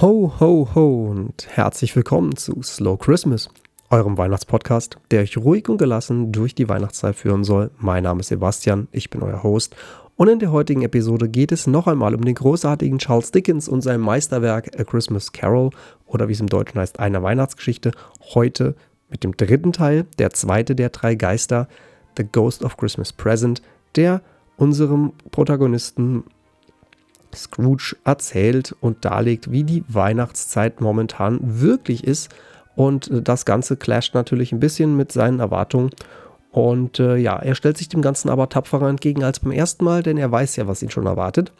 Ho, ho, ho und herzlich willkommen zu Slow Christmas, eurem Weihnachtspodcast, der euch ruhig und gelassen durch die Weihnachtszeit führen soll. Mein Name ist Sebastian, ich bin euer Host und in der heutigen Episode geht es noch einmal um den großartigen Charles Dickens und sein Meisterwerk A Christmas Carol oder wie es im Deutschen heißt, eine Weihnachtsgeschichte. Heute mit dem dritten Teil, der zweite der drei Geister, The Ghost of Christmas Present, der unserem Protagonisten Scrooge erzählt und darlegt, wie die Weihnachtszeit momentan wirklich ist. Und das Ganze clasht natürlich ein bisschen mit seinen Erwartungen. Und äh, ja, er stellt sich dem Ganzen aber tapferer entgegen als beim ersten Mal, denn er weiß ja, was ihn schon erwartet.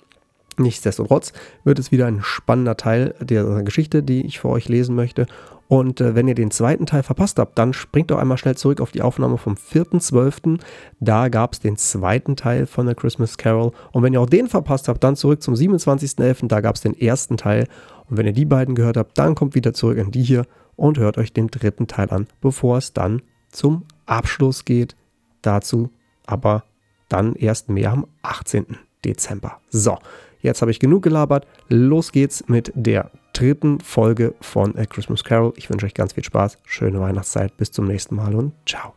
Nichtsdestotrotz wird es wieder ein spannender Teil der Geschichte, die ich für euch lesen möchte. Und äh, wenn ihr den zweiten Teil verpasst habt, dann springt doch einmal schnell zurück auf die Aufnahme vom 4.12. Da gab es den zweiten Teil von der Christmas Carol. Und wenn ihr auch den verpasst habt, dann zurück zum 27.11. Da gab es den ersten Teil. Und wenn ihr die beiden gehört habt, dann kommt wieder zurück in die hier und hört euch den dritten Teil an, bevor es dann zum Abschluss geht. Dazu aber dann erst mehr am 18. Dezember. So, jetzt habe ich genug gelabert. Los geht's mit der dritten Folge von A Christmas Carol. Ich wünsche euch ganz viel Spaß, schöne Weihnachtszeit, bis zum nächsten Mal und ciao.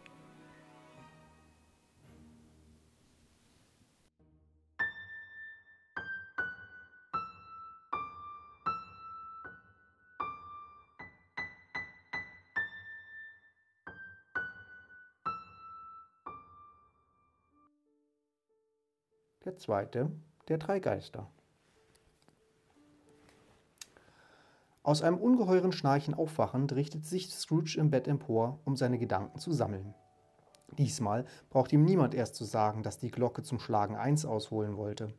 Der zweite der drei Geister. Aus einem ungeheuren Schnarchen aufwachend richtet sich Scrooge im Bett empor, um seine Gedanken zu sammeln. Diesmal braucht ihm niemand erst zu sagen, dass die Glocke zum Schlagen eins ausholen wollte.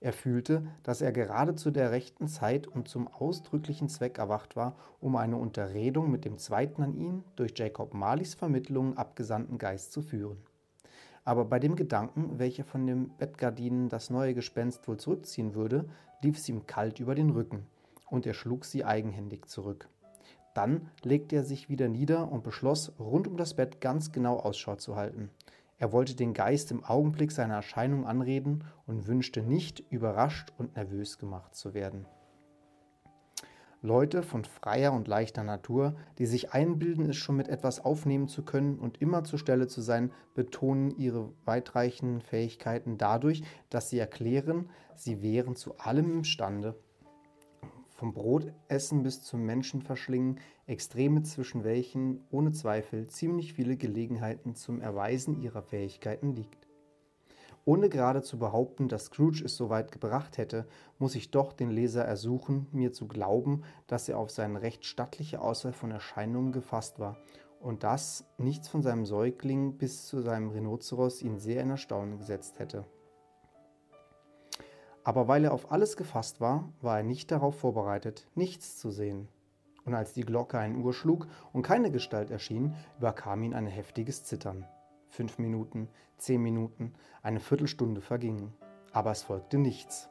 Er fühlte, dass er gerade zu der rechten Zeit und zum ausdrücklichen Zweck erwacht war, um eine Unterredung mit dem zweiten an ihn durch Jacob Marleys Vermittlung abgesandten Geist zu führen. Aber bei dem Gedanken, welcher von den Bettgardinen das neue Gespenst wohl zurückziehen würde, lief es ihm kalt über den Rücken und er schlug sie eigenhändig zurück. Dann legte er sich wieder nieder und beschloss, rund um das Bett ganz genau Ausschau zu halten. Er wollte den Geist im Augenblick seiner Erscheinung anreden und wünschte nicht, überrascht und nervös gemacht zu werden. Leute von freier und leichter Natur, die sich einbilden, es schon mit etwas aufnehmen zu können und immer zur Stelle zu sein, betonen ihre weitreichenden Fähigkeiten dadurch, dass sie erklären, sie wären zu allem imstande vom Brotessen bis zum Menschenverschlingen, Extreme zwischen welchen ohne Zweifel ziemlich viele Gelegenheiten zum Erweisen ihrer Fähigkeiten liegt. Ohne gerade zu behaupten, dass Scrooge es so weit gebracht hätte, muss ich doch den Leser ersuchen, mir zu glauben, dass er auf seine recht stattliche Auswahl von Erscheinungen gefasst war und dass nichts von seinem Säugling bis zu seinem Rhinoceros ihn sehr in Erstaunen gesetzt hätte. Aber weil er auf alles gefasst war, war er nicht darauf vorbereitet, nichts zu sehen. Und als die Glocke ein Uhr schlug und keine Gestalt erschien, überkam ihn ein heftiges Zittern. Fünf Minuten, zehn Minuten, eine Viertelstunde vergingen. Aber es folgte nichts.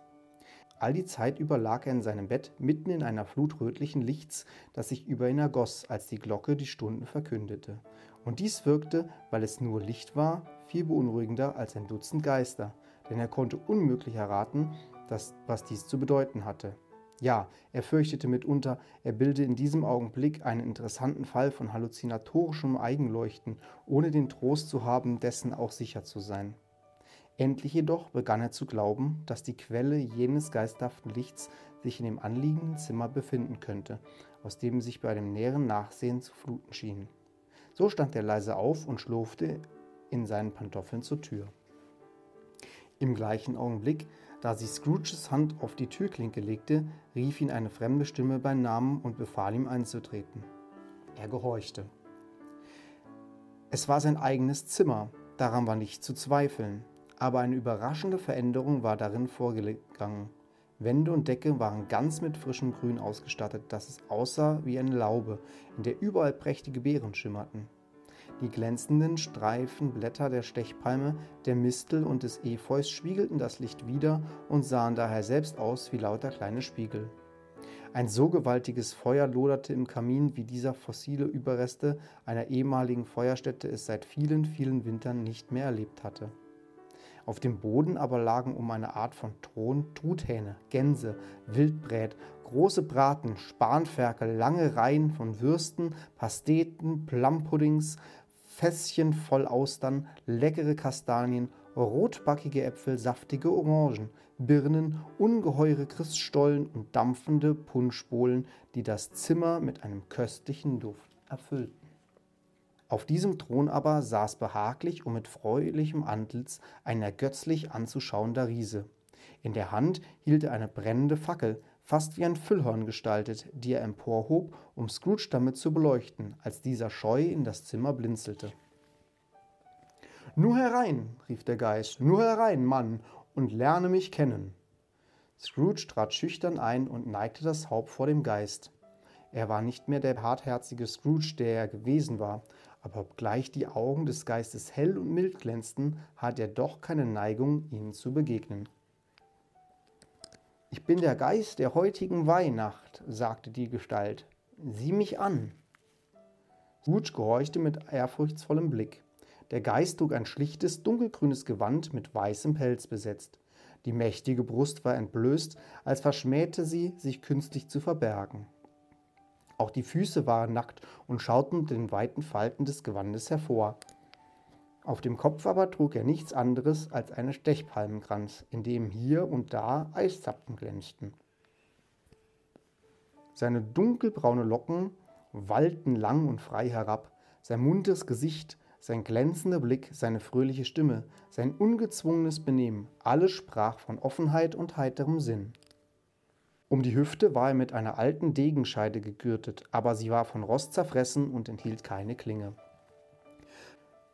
All die Zeit über lag er in seinem Bett mitten in einer Flut rötlichen Lichts, das sich über ihn ergoss, als die Glocke die Stunden verkündete. Und dies wirkte, weil es nur Licht war, viel beunruhigender als ein Dutzend Geister, denn er konnte unmöglich erraten, dass, was dies zu bedeuten hatte. Ja, er fürchtete mitunter, er bilde in diesem Augenblick einen interessanten Fall von halluzinatorischem Eigenleuchten, ohne den Trost zu haben, dessen auch sicher zu sein. Endlich jedoch begann er zu glauben, dass die Quelle jenes geisterhaften Lichts sich in dem anliegenden Zimmer befinden könnte, aus dem sich bei dem näheren Nachsehen zu fluten schien. So stand er leise auf und schlurfte in seinen Pantoffeln zur Tür. Im gleichen Augenblick, da sie Scrooges Hand auf die Türklinke legte, rief ihn eine fremde Stimme beim Namen und befahl ihm einzutreten. Er gehorchte. Es war sein eigenes Zimmer, daran war nicht zu zweifeln, aber eine überraschende Veränderung war darin vorgegangen. Wände und Decke waren ganz mit frischem Grün ausgestattet, dass es aussah wie eine Laube, in der überall prächtige Beeren schimmerten. Die glänzenden Streifenblätter der Stechpalme, der Mistel und des Efeus spiegelten das Licht wider und sahen daher selbst aus wie lauter kleine Spiegel. Ein so gewaltiges Feuer loderte im Kamin, wie dieser fossile Überreste einer ehemaligen Feuerstätte es seit vielen, vielen Wintern nicht mehr erlebt hatte. Auf dem Boden aber lagen um eine Art von Thron Truthähne, Gänse, Wildbrät, große Braten, Spanferkel, lange Reihen von Würsten, Pasteten, Plumpuddings, Fässchen voll Austern, leckere Kastanien, rotbackige Äpfel, saftige Orangen, Birnen, ungeheure Christstollen und dampfende Punschbohlen, die das Zimmer mit einem köstlichen Duft erfüllten. Auf diesem Thron aber saß behaglich und mit freulichem Antlitz ein ergötzlich anzuschauender Riese. In der Hand hielt er eine brennende Fackel, fast wie ein Füllhorn gestaltet, die er emporhob, um Scrooge damit zu beleuchten, als dieser scheu in das Zimmer blinzelte. Nur herein, rief der Geist, nur herein, Mann, und lerne mich kennen. Scrooge trat schüchtern ein und neigte das Haupt vor dem Geist. Er war nicht mehr der hartherzige Scrooge, der er gewesen war, aber obgleich die Augen des Geistes hell und mild glänzten, hatte er doch keine Neigung, ihnen zu begegnen. Ich bin der Geist der heutigen Weihnacht, sagte die Gestalt. Sieh mich an. Scrooge gehorchte mit ehrfurchtsvollem Blick. Der Geist trug ein schlichtes, dunkelgrünes Gewand mit weißem Pelz besetzt. Die mächtige Brust war entblößt, als verschmähte sie, sich künstlich zu verbergen. Auch die Füße waren nackt und schauten den weiten Falten des Gewandes hervor. Auf dem Kopf aber trug er nichts anderes als einen Stechpalmenkranz, in dem hier und da Eiszapfen glänzten. Seine dunkelbraune Locken wallten lang und frei herab, sein munteres Gesicht, sein glänzender Blick, seine fröhliche Stimme, sein ungezwungenes Benehmen, alles sprach von Offenheit und heiterem Sinn. Um die Hüfte war er mit einer alten Degenscheide gegürtet, aber sie war von Rost zerfressen und enthielt keine Klinge.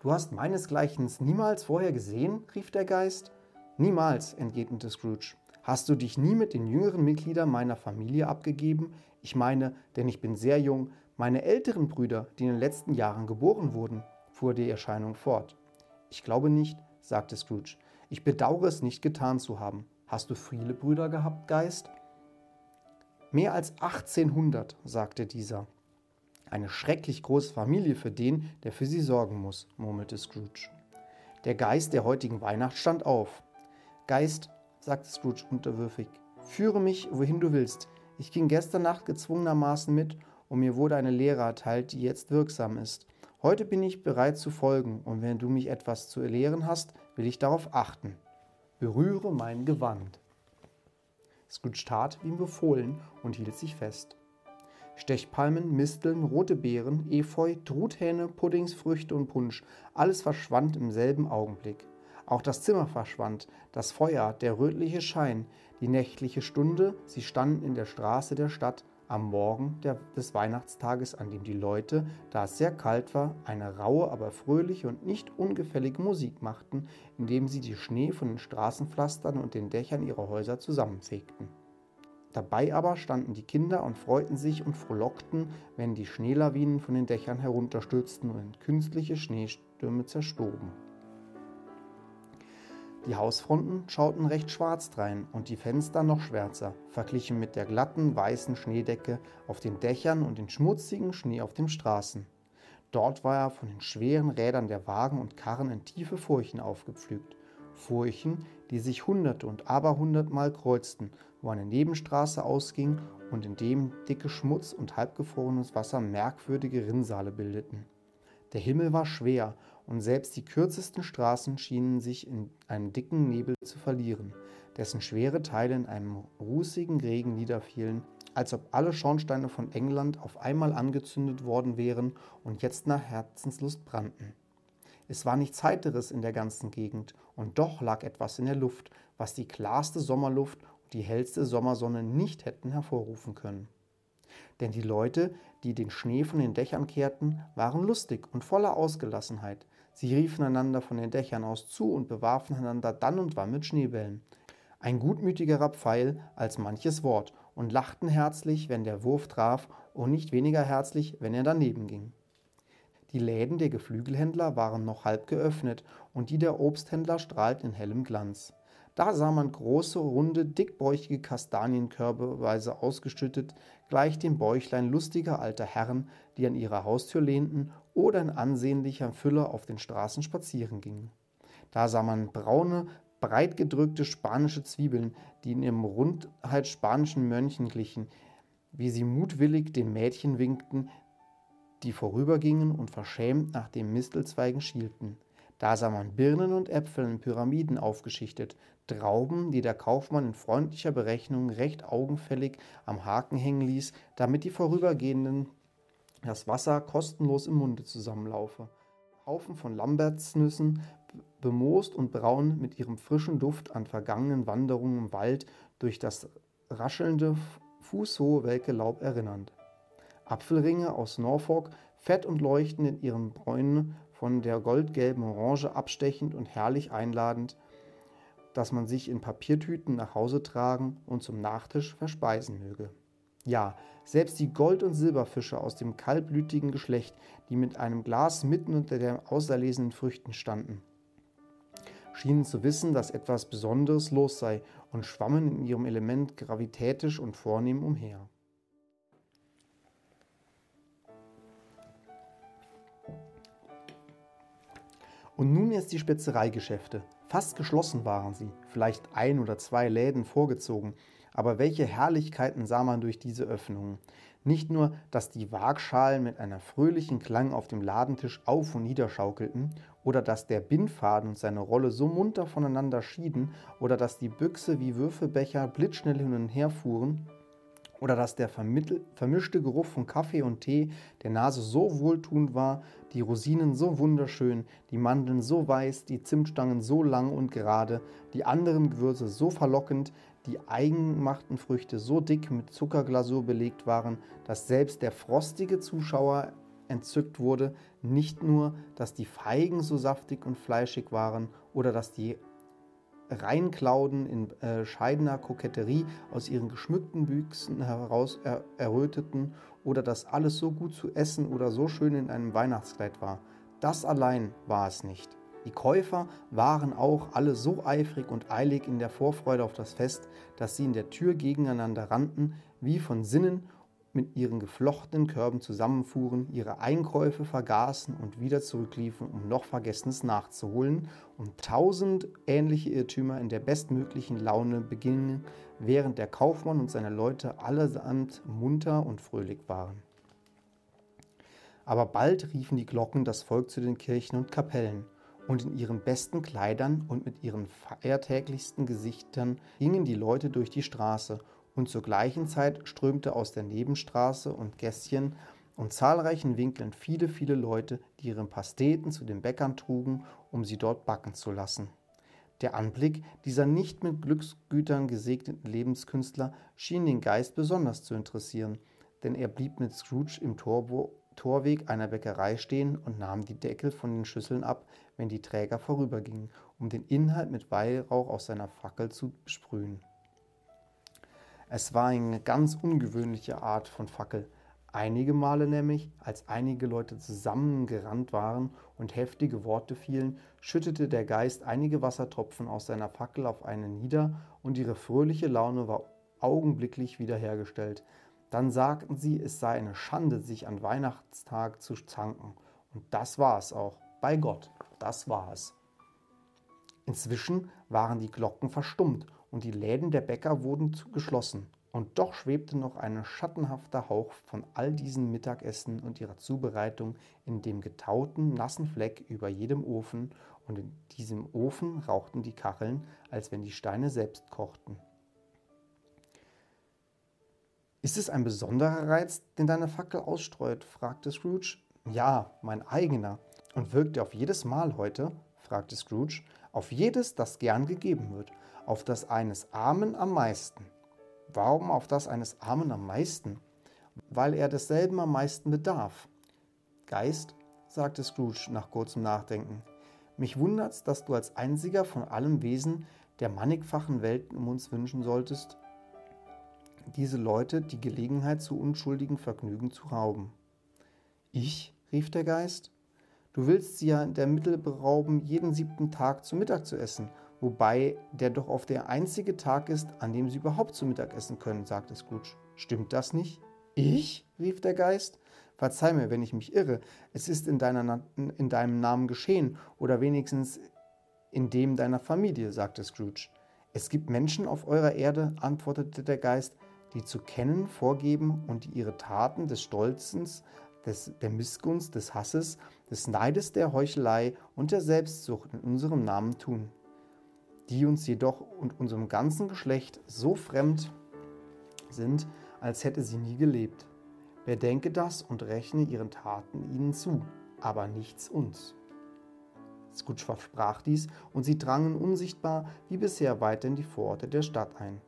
Du hast meinesgleichen niemals vorher gesehen? rief der Geist. Niemals, entgegnete Scrooge. Hast du dich nie mit den jüngeren Mitgliedern meiner Familie abgegeben? Ich meine, denn ich bin sehr jung, meine älteren Brüder, die in den letzten Jahren geboren wurden, fuhr die Erscheinung fort. Ich glaube nicht, sagte Scrooge. Ich bedauere es nicht getan zu haben. Hast du viele Brüder gehabt, Geist? Mehr als 1800, sagte dieser. Eine schrecklich große Familie für den, der für sie sorgen muss, murmelte Scrooge. Der Geist der heutigen Weihnacht stand auf. Geist, sagte Scrooge unterwürfig, führe mich, wohin du willst. Ich ging gestern Nacht gezwungenermaßen mit und mir wurde eine Lehre erteilt, die jetzt wirksam ist. Heute bin ich bereit zu folgen, und wenn du mich etwas zu lehren hast, will ich darauf achten. Berühre mein Gewand. Scrooge tat, wie ihm befohlen, und hielt sich fest. Stechpalmen, Misteln, rote Beeren, Efeu, Truthähne, Puddings, Früchte und Punsch, alles verschwand im selben Augenblick. Auch das Zimmer verschwand, das Feuer, der rötliche Schein, die nächtliche Stunde, sie standen in der Straße der Stadt, am Morgen der, des Weihnachtstages, an dem die Leute, da es sehr kalt war, eine raue, aber fröhliche und nicht ungefällige Musik machten, indem sie die Schnee von den Straßenpflastern und den Dächern ihrer Häuser zusammenfegten. Dabei aber standen die Kinder und freuten sich und frohlockten, wenn die Schneelawinen von den Dächern herunterstürzten und in künstliche Schneestürme zerstoben. Die Hausfronten schauten recht schwarz drein und die Fenster noch schwärzer, verglichen mit der glatten weißen Schneedecke auf den Dächern und den schmutzigen Schnee auf den Straßen. Dort war er von den schweren Rädern der Wagen und Karren in tiefe Furchen aufgepflügt. Furchen, die sich hunderte und aberhundertmal kreuzten, wo eine Nebenstraße ausging und in dem dicke Schmutz und halbgefrorenes Wasser merkwürdige Rinnsale bildeten. Der Himmel war schwer und selbst die kürzesten Straßen schienen sich in einem dicken Nebel zu verlieren, dessen schwere Teile in einem rußigen Regen niederfielen, als ob alle Schornsteine von England auf einmal angezündet worden wären und jetzt nach Herzenslust brannten. Es war nichts Heiteres in der ganzen Gegend, und doch lag etwas in der Luft, was die klarste Sommerluft und die hellste Sommersonne nicht hätten hervorrufen können. Denn die Leute, die den Schnee von den Dächern kehrten, waren lustig und voller Ausgelassenheit. Sie riefen einander von den Dächern aus zu und bewarfen einander dann und wann mit Schneebällen. Ein gutmütigerer Pfeil als manches Wort und lachten herzlich, wenn der Wurf traf, und nicht weniger herzlich, wenn er daneben ging. Die Läden der Geflügelhändler waren noch halb geöffnet und die der Obsthändler strahlten in hellem Glanz. Da sah man große, runde, dickbäuchige Kastanienkörbeweise ausgeschüttet, gleich dem Bäuchlein lustiger alter Herren, die an ihrer Haustür lehnten oder in ansehnlicher Fülle auf den Straßen spazieren gingen. Da sah man braune, breit gedrückte spanische Zwiebeln, die in ihrem Rundheit spanischen Mönchen glichen, wie sie mutwillig den Mädchen winkten, die vorübergingen und verschämt nach den Mistelzweigen schielten. Da sah man Birnen und Äpfel in Pyramiden aufgeschichtet, Trauben, die der Kaufmann in freundlicher Berechnung recht augenfällig am Haken hängen ließ, damit die Vorübergehenden das Wasser kostenlos im Munde zusammenlaufe. Haufen von Lambertsnüssen, bemoost und braun mit ihrem frischen Duft an vergangenen Wanderungen im Wald durch das raschelnde, fußhohe welke Laub erinnernd. Apfelringe aus Norfolk, fett und leuchtend in ihren Bräunen, von der goldgelben Orange abstechend und herrlich einladend, dass man sich in Papiertüten nach Hause tragen und zum Nachtisch verspeisen möge. Ja, selbst die Gold- und Silberfische aus dem kaltblütigen Geschlecht, die mit einem Glas mitten unter den auserlesenen Früchten standen, schienen zu wissen, dass etwas Besonderes los sei und schwammen in ihrem Element gravitätisch und vornehm umher. Und nun erst die Spezereigeschäfte. Fast geschlossen waren sie, vielleicht ein oder zwei Läden vorgezogen, aber welche Herrlichkeiten sah man durch diese Öffnungen. Nicht nur, dass die Waagschalen mit einer fröhlichen Klang auf dem Ladentisch auf und nieder schaukelten, oder dass der Bindfaden und seine Rolle so munter voneinander schieden, oder dass die Büchse wie Würfelbecher blitzschnell hin und her fuhren, oder dass der vermischte Geruch von Kaffee und Tee der Nase so wohltuend war, die Rosinen so wunderschön, die Mandeln so weiß, die Zimtstangen so lang und gerade, die anderen Gewürze so verlockend, die eigengemachten Früchte so dick mit Zuckerglasur belegt waren, dass selbst der frostige Zuschauer entzückt wurde, nicht nur, dass die Feigen so saftig und fleischig waren oder dass die Reinklauden in äh, scheidener Koketterie aus ihren geschmückten Büchsen heraus er erröteten oder dass alles so gut zu essen oder so schön in einem Weihnachtskleid war. Das allein war es nicht. Die Käufer waren auch alle so eifrig und eilig in der Vorfreude auf das Fest, dass sie in der Tür gegeneinander rannten, wie von Sinnen mit ihren geflochtenen Körben zusammenfuhren, ihre Einkäufe vergaßen und wieder zurückliefen, um noch Vergessenes nachzuholen und tausend ähnliche Irrtümer in der bestmöglichen Laune beginnen, während der Kaufmann und seine Leute allesamt munter und fröhlich waren. Aber bald riefen die Glocken das Volk zu den Kirchen und Kapellen, und in ihren besten Kleidern und mit ihren feiertäglichsten Gesichtern gingen die Leute durch die Straße und zur gleichen Zeit strömte aus der Nebenstraße und Gässchen und zahlreichen Winkeln viele, viele Leute, die ihre Pasteten zu den Bäckern trugen, um sie dort backen zu lassen. Der Anblick dieser nicht mit Glücksgütern gesegneten Lebenskünstler schien den Geist besonders zu interessieren, denn er blieb mit Scrooge im Torbo Torweg einer Bäckerei stehen und nahm die Deckel von den Schüsseln ab, wenn die Träger vorübergingen, um den Inhalt mit Weihrauch aus seiner Fackel zu besprühen. Es war eine ganz ungewöhnliche Art von Fackel. Einige Male nämlich, als einige Leute zusammengerannt waren und heftige Worte fielen, schüttete der Geist einige Wassertropfen aus seiner Fackel auf einen nieder und ihre fröhliche Laune war augenblicklich wiederhergestellt. Dann sagten sie, es sei eine Schande, sich an Weihnachtstag zu zanken. Und das war es auch. Bei Gott, das war es. Inzwischen waren die Glocken verstummt und die Läden der Bäcker wurden geschlossen. Und doch schwebte noch ein schattenhafter Hauch von all diesen Mittagessen und ihrer Zubereitung in dem getauten, nassen Fleck über jedem Ofen, und in diesem Ofen rauchten die Kacheln, als wenn die Steine selbst kochten. Ist es ein besonderer Reiz, den deine Fackel ausstreut? fragte Scrooge. Ja, mein eigener. Und wirkt er auf jedes Mal heute? fragte Scrooge. Auf jedes, das gern gegeben wird auf das eines Armen am meisten. Warum auf das eines Armen am meisten? Weil er desselben am meisten bedarf. Geist, sagte Scrooge nach kurzem Nachdenken, mich wundert's, dass du als einziger von allen Wesen der mannigfachen Welt um uns wünschen solltest, diese Leute die Gelegenheit zu unschuldigen Vergnügen zu rauben. Ich? rief der Geist. Du willst sie ja der Mittel berauben, jeden siebten Tag zu Mittag zu essen wobei der doch auf der einzige Tag ist, an dem sie überhaupt zu Mittag essen können, sagte Scrooge. Stimmt das nicht? Ich? rief der Geist. Verzeih mir, wenn ich mich irre. Es ist in, deiner, in deinem Namen geschehen, oder wenigstens In dem deiner Familie, sagte Scrooge. Es gibt Menschen auf eurer Erde, antwortete der Geist, die zu kennen vorgeben und die ihre Taten des Stolzens, des, der Missgunst, des Hasses, des Neides, der Heuchelei und der Selbstsucht in unserem Namen tun, die uns jedoch und unserem ganzen Geschlecht so fremd sind, als hätte sie nie gelebt. Bedenke das und rechne ihren Taten ihnen zu, aber nichts uns. Scrooge versprach dies, und sie drangen unsichtbar wie bisher weiter in die Vororte der Stadt ein.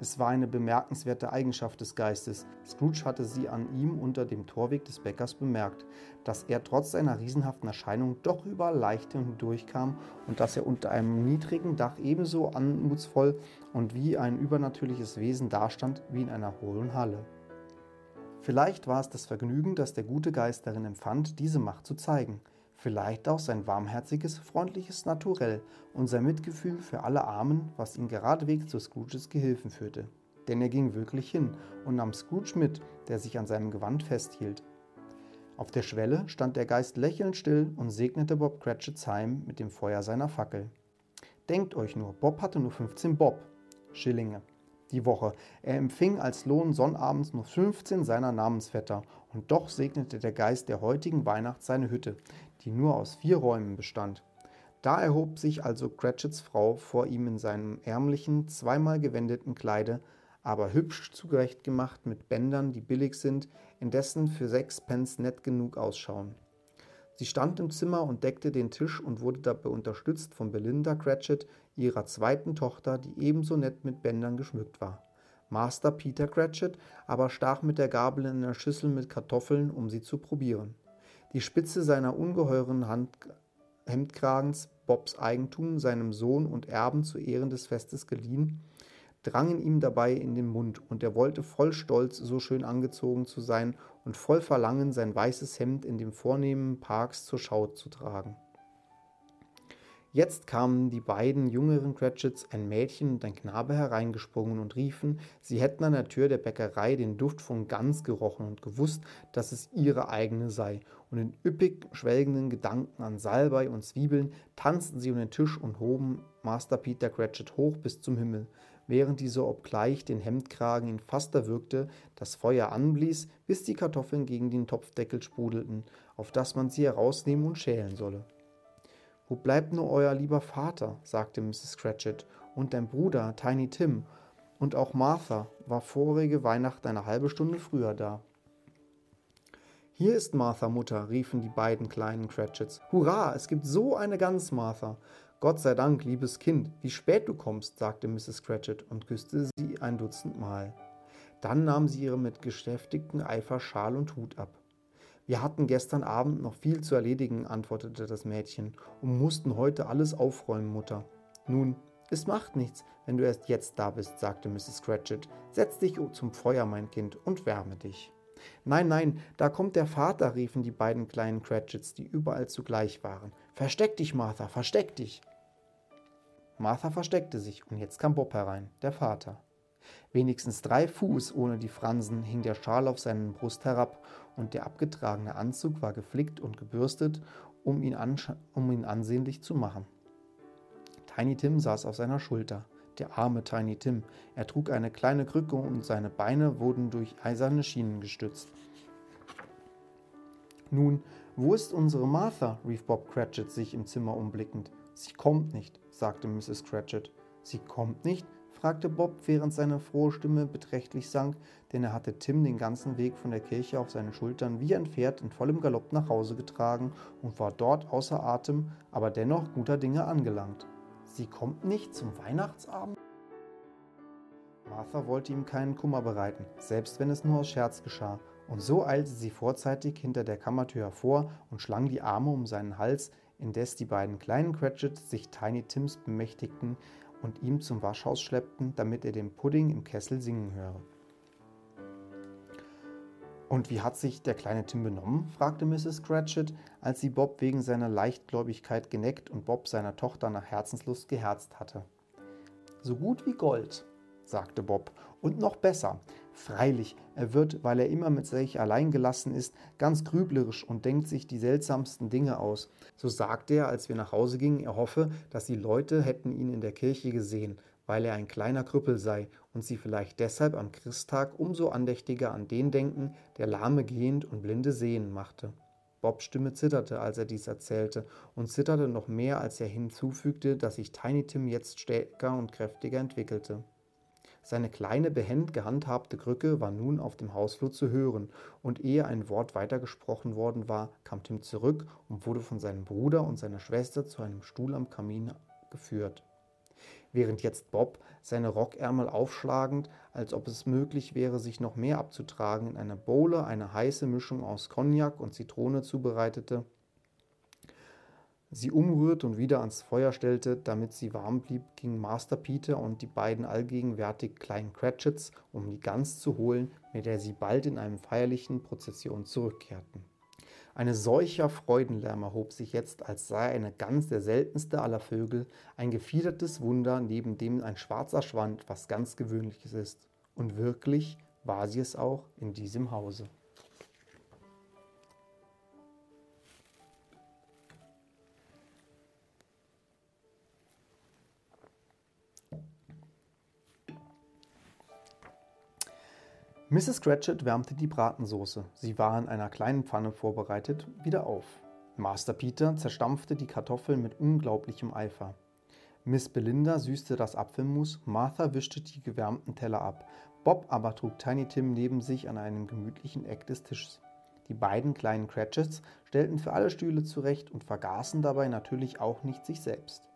Es war eine bemerkenswerte Eigenschaft des Geistes. Scrooge hatte sie an ihm unter dem Torweg des Bäckers bemerkt, dass er trotz seiner riesenhaften Erscheinung doch überall leicht hindurchkam und dass er unter einem niedrigen Dach ebenso anmutsvoll und wie ein übernatürliches Wesen dastand wie in einer hohlen Halle. Vielleicht war es das Vergnügen, das der gute Geist darin empfand, diese Macht zu zeigen vielleicht auch sein warmherziges, freundliches Naturell und sein Mitgefühl für alle Armen, was ihn geradwegs zu Scrooges Gehilfen führte. Denn er ging wirklich hin und nahm Scrooge mit, der sich an seinem Gewand festhielt. Auf der Schwelle stand der Geist lächelnd still und segnete Bob Cratchits Heim mit dem Feuer seiner Fackel. Denkt euch nur, Bob hatte nur 15 Bob, Schillinge, die Woche. Er empfing als Lohn sonnabends nur 15 seiner Namensvetter, und doch segnete der Geist der heutigen Weihnacht seine Hütte, die nur aus vier Räumen bestand. Da erhob sich also Cratchits Frau vor ihm in seinem ärmlichen, zweimal gewendeten Kleide, aber hübsch zurechtgemacht mit Bändern, die billig sind, indessen für sechs Pence nett genug ausschauen. Sie stand im Zimmer und deckte den Tisch und wurde dabei unterstützt von Belinda Cratchit, ihrer zweiten Tochter, die ebenso nett mit Bändern geschmückt war. Master Peter Cratchit aber stach mit der Gabel in einer Schüssel mit Kartoffeln, um sie zu probieren. Die Spitze seiner ungeheuren Hand Hemdkragens, Bobs Eigentum, seinem Sohn und Erben zu Ehren des Festes geliehen, drangen ihm dabei in den Mund, und er wollte voll Stolz, so schön angezogen zu sein und voll Verlangen, sein weißes Hemd in dem vornehmen Parks zur Schau zu tragen. Jetzt kamen die beiden jüngeren Cratchits, ein Mädchen und ein Knabe, hereingesprungen und riefen, sie hätten an der Tür der Bäckerei den Duft von Gans gerochen und gewusst, dass es ihre eigene sei. Und in üppig schwelgenden Gedanken an Salbei und Zwiebeln tanzten sie um den Tisch und hoben Master Peter Cratchit hoch bis zum Himmel, während dieser obgleich den Hemdkragen ihn fast erwürgte, das Feuer anblies, bis die Kartoffeln gegen den Topfdeckel sprudelten, auf dass man sie herausnehmen und schälen solle. Wo bleibt nur euer lieber Vater? sagte Mrs. Cratchit, und dein Bruder, Tiny Tim, und auch Martha war vorige Weihnacht eine halbe Stunde früher da. Hier ist Martha, Mutter, riefen die beiden kleinen Cratchits. Hurra, es gibt so eine Gans, Martha. Gott sei Dank, liebes Kind, wie spät du kommst, sagte Mrs. Cratchit und küsste sie ein Dutzend Mal. Dann nahm sie ihre mit geschäftigtem Eifer Schal und Hut ab. Wir hatten gestern Abend noch viel zu erledigen, antwortete das Mädchen, und mussten heute alles aufräumen, Mutter. Nun, es macht nichts, wenn du erst jetzt da bist, sagte Mrs. Cratchit. Setz dich zum Feuer, mein Kind, und wärme dich. Nein, nein, da kommt der Vater, riefen die beiden kleinen Cratchits, die überall zugleich waren. Versteck dich, Martha, versteck dich. Martha versteckte sich, und jetzt kam Bob herein, der Vater. Wenigstens drei Fuß ohne die Fransen hing der Schal auf seinen Brust herab, und der abgetragene Anzug war geflickt und gebürstet, um ihn, um ihn ansehnlich zu machen. Tiny Tim saß auf seiner Schulter. Der arme Tiny Tim. Er trug eine kleine Krücke und seine Beine wurden durch eiserne Schienen gestützt. Nun, wo ist unsere Martha? rief Bob Cratchit sich im Zimmer umblickend. Sie kommt nicht, sagte Mrs. Cratchit. Sie kommt nicht? fragte Bob, während seine frohe Stimme beträchtlich sank, denn er hatte Tim den ganzen Weg von der Kirche auf seinen Schultern wie ein Pferd in vollem Galopp nach Hause getragen und war dort außer Atem, aber dennoch guter Dinge angelangt. Sie kommt nicht zum Weihnachtsabend? Martha wollte ihm keinen Kummer bereiten, selbst wenn es nur aus Scherz geschah, und so eilte sie vorzeitig hinter der Kammertür hervor und schlang die Arme um seinen Hals, indes die beiden kleinen Cratchits sich Tiny Tims bemächtigten und ihm zum Waschhaus schleppten, damit er den Pudding im Kessel singen höre. Und wie hat sich der kleine Tim benommen? fragte Mrs. Cratchit, als sie Bob wegen seiner Leichtgläubigkeit geneckt und Bob seiner Tochter nach Herzenslust geherzt hatte. So gut wie Gold, sagte Bob, und noch besser. Freilich, er wird, weil er immer mit sich allein gelassen ist, ganz grüblerisch und denkt sich die seltsamsten Dinge aus. So sagte er, als wir nach Hause gingen, er hoffe, dass die Leute hätten ihn in der Kirche gesehen, weil er ein kleiner Krüppel sei und sie vielleicht deshalb am Christtag umso andächtiger an den denken, der Lahme gehend und Blinde sehen machte. Bobs Stimme zitterte, als er dies erzählte, und zitterte noch mehr, als er hinzufügte, dass sich Tiny Tim jetzt stärker und kräftiger entwickelte. Seine kleine, behend gehandhabte Krücke war nun auf dem Hausflur zu hören, und ehe ein Wort weitergesprochen worden war, kam Tim zurück und wurde von seinem Bruder und seiner Schwester zu einem Stuhl am Kamin geführt. Während jetzt Bob, seine Rockärmel aufschlagend, als ob es möglich wäre, sich noch mehr abzutragen, in einer Bowle eine heiße Mischung aus Cognac und Zitrone zubereitete, sie umrührte und wieder ans Feuer stellte, damit sie warm blieb, gingen Master Peter und die beiden allgegenwärtig kleinen Cratchits, um die Gans zu holen, mit der sie bald in einem feierlichen Prozession zurückkehrten. Eine solcher Freudenlärm erhob sich jetzt, als sei eine Gans der seltenste aller Vögel, ein gefiedertes Wunder, neben dem ein schwarzer Schwand was ganz Gewöhnliches ist. Und wirklich war sie es auch in diesem Hause. Mrs. Cratchit wärmte die Bratensoße, sie war in einer kleinen Pfanne vorbereitet, wieder auf. Master Peter zerstampfte die Kartoffeln mit unglaublichem Eifer. Miss Belinda süßte das Apfelmus, Martha wischte die gewärmten Teller ab, Bob aber trug Tiny Tim neben sich an einem gemütlichen Eck des Tisches. Die beiden kleinen Cratchits stellten für alle Stühle zurecht und vergaßen dabei natürlich auch nicht sich selbst.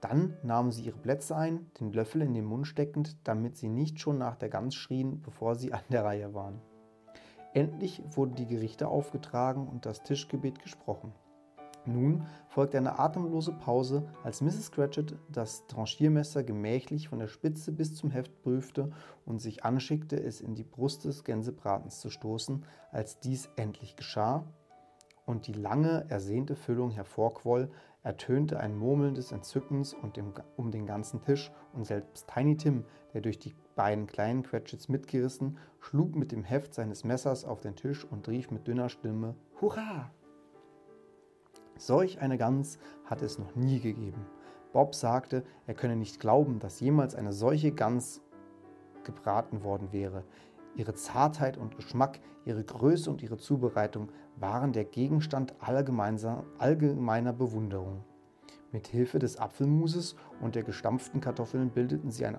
Dann nahmen sie ihre Plätze ein, den Löffel in den Mund steckend, damit sie nicht schon nach der Gans schrien, bevor sie an der Reihe waren. Endlich wurden die Gerichte aufgetragen und das Tischgebet gesprochen. Nun folgte eine atemlose Pause, als Mrs. Cratchit das Tranchiermesser gemächlich von der Spitze bis zum Heft prüfte und sich anschickte, es in die Brust des Gänsebratens zu stoßen. Als dies endlich geschah und die lange ersehnte Füllung hervorquoll, ertönte ein Murmeln des Entzückens und dem, um den ganzen Tisch, und selbst Tiny Tim, der durch die beiden kleinen Cratchits mitgerissen, schlug mit dem Heft seines Messers auf den Tisch und rief mit dünner Stimme Hurra! Solch eine Gans hatte es noch nie gegeben. Bob sagte, er könne nicht glauben, dass jemals eine solche Gans gebraten worden wäre. Ihre Zartheit und Geschmack, ihre Größe und ihre Zubereitung waren der Gegenstand allgemeiner Bewunderung. Mit Hilfe des Apfelmuses und der gestampften Kartoffeln bildeten sie ein,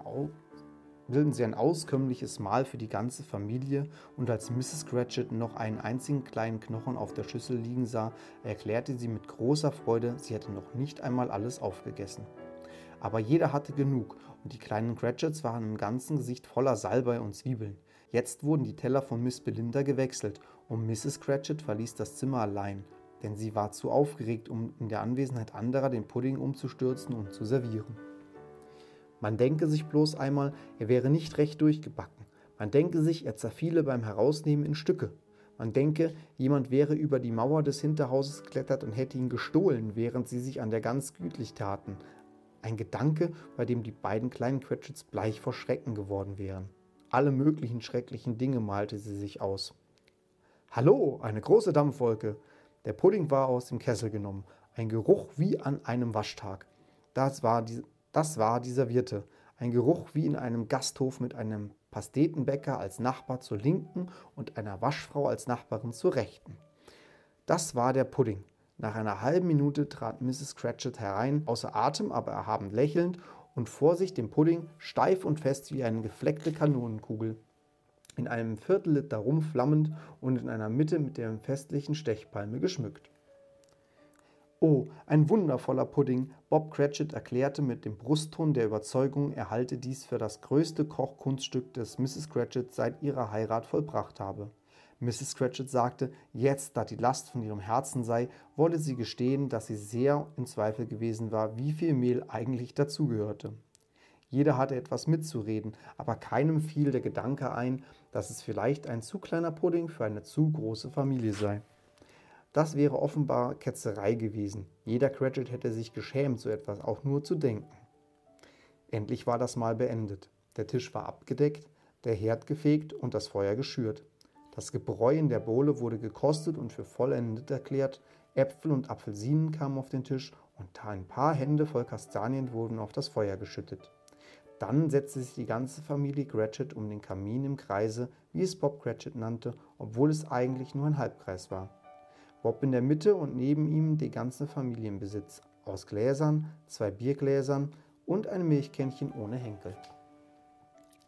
bildeten sie ein auskömmliches Mahl für die ganze Familie und als Mrs. Cratchit noch einen einzigen kleinen Knochen auf der Schüssel liegen sah, erklärte sie mit großer Freude, sie hätte noch nicht einmal alles aufgegessen. Aber jeder hatte genug und die kleinen Cratchits waren im ganzen Gesicht voller Salbei und Zwiebeln. Jetzt wurden die Teller von Miss Belinda gewechselt und Mrs. Cratchit verließ das Zimmer allein, denn sie war zu aufgeregt, um in der Anwesenheit anderer den Pudding umzustürzen und zu servieren. Man denke sich bloß einmal, er wäre nicht recht durchgebacken. Man denke sich, er zerfiele beim Herausnehmen in Stücke. Man denke, jemand wäre über die Mauer des Hinterhauses geklettert und hätte ihn gestohlen, während sie sich an der Gans gütlich taten. Ein Gedanke, bei dem die beiden kleinen Cratchits bleich vor Schrecken geworden wären. Alle möglichen schrecklichen Dinge malte sie sich aus. Hallo, eine große Dampfwolke. Der Pudding war aus dem Kessel genommen. Ein Geruch wie an einem Waschtag. Das war, die, das war die Serviette. Ein Geruch wie in einem Gasthof mit einem Pastetenbäcker als Nachbar zur Linken und einer Waschfrau als Nachbarin zur Rechten. Das war der Pudding. Nach einer halben Minute trat Mrs. Cratchit herein, außer Atem, aber erhabend lächelnd und vor sich den Pudding steif und fest wie eine gefleckte Kanonenkugel. In einem Viertelliter Rum flammend und in einer Mitte mit der festlichen Stechpalme geschmückt. Oh, ein wundervoller Pudding. Bob Cratchit erklärte mit dem Brustton der Überzeugung, er halte dies für das größte Kochkunststück, das Mrs. Cratchit seit ihrer Heirat vollbracht habe. Mrs. Cratchit sagte, jetzt, da die Last von ihrem Herzen sei, wolle sie gestehen, dass sie sehr in Zweifel gewesen war, wie viel Mehl eigentlich dazugehörte. Jeder hatte etwas mitzureden, aber keinem fiel der Gedanke ein, dass es vielleicht ein zu kleiner Pudding für eine zu große Familie sei. Das wäre offenbar Ketzerei gewesen. Jeder Cratchit hätte sich geschämt, so etwas auch nur zu denken. Endlich war das Mal beendet. Der Tisch war abgedeckt, der Herd gefegt und das Feuer geschürt. Das Gebräu in der Bowle wurde gekostet und für vollendet erklärt. Äpfel und Apfelsinen kamen auf den Tisch und ein paar Hände voll Kastanien wurden auf das Feuer geschüttet. Dann setzte sich die ganze Familie Cratchit um den Kamin im Kreise, wie es Bob Cratchit nannte, obwohl es eigentlich nur ein Halbkreis war. Bob in der Mitte und neben ihm die ganze Familienbesitz aus Gläsern, zwei Biergläsern und ein Milchkännchen ohne Henkel.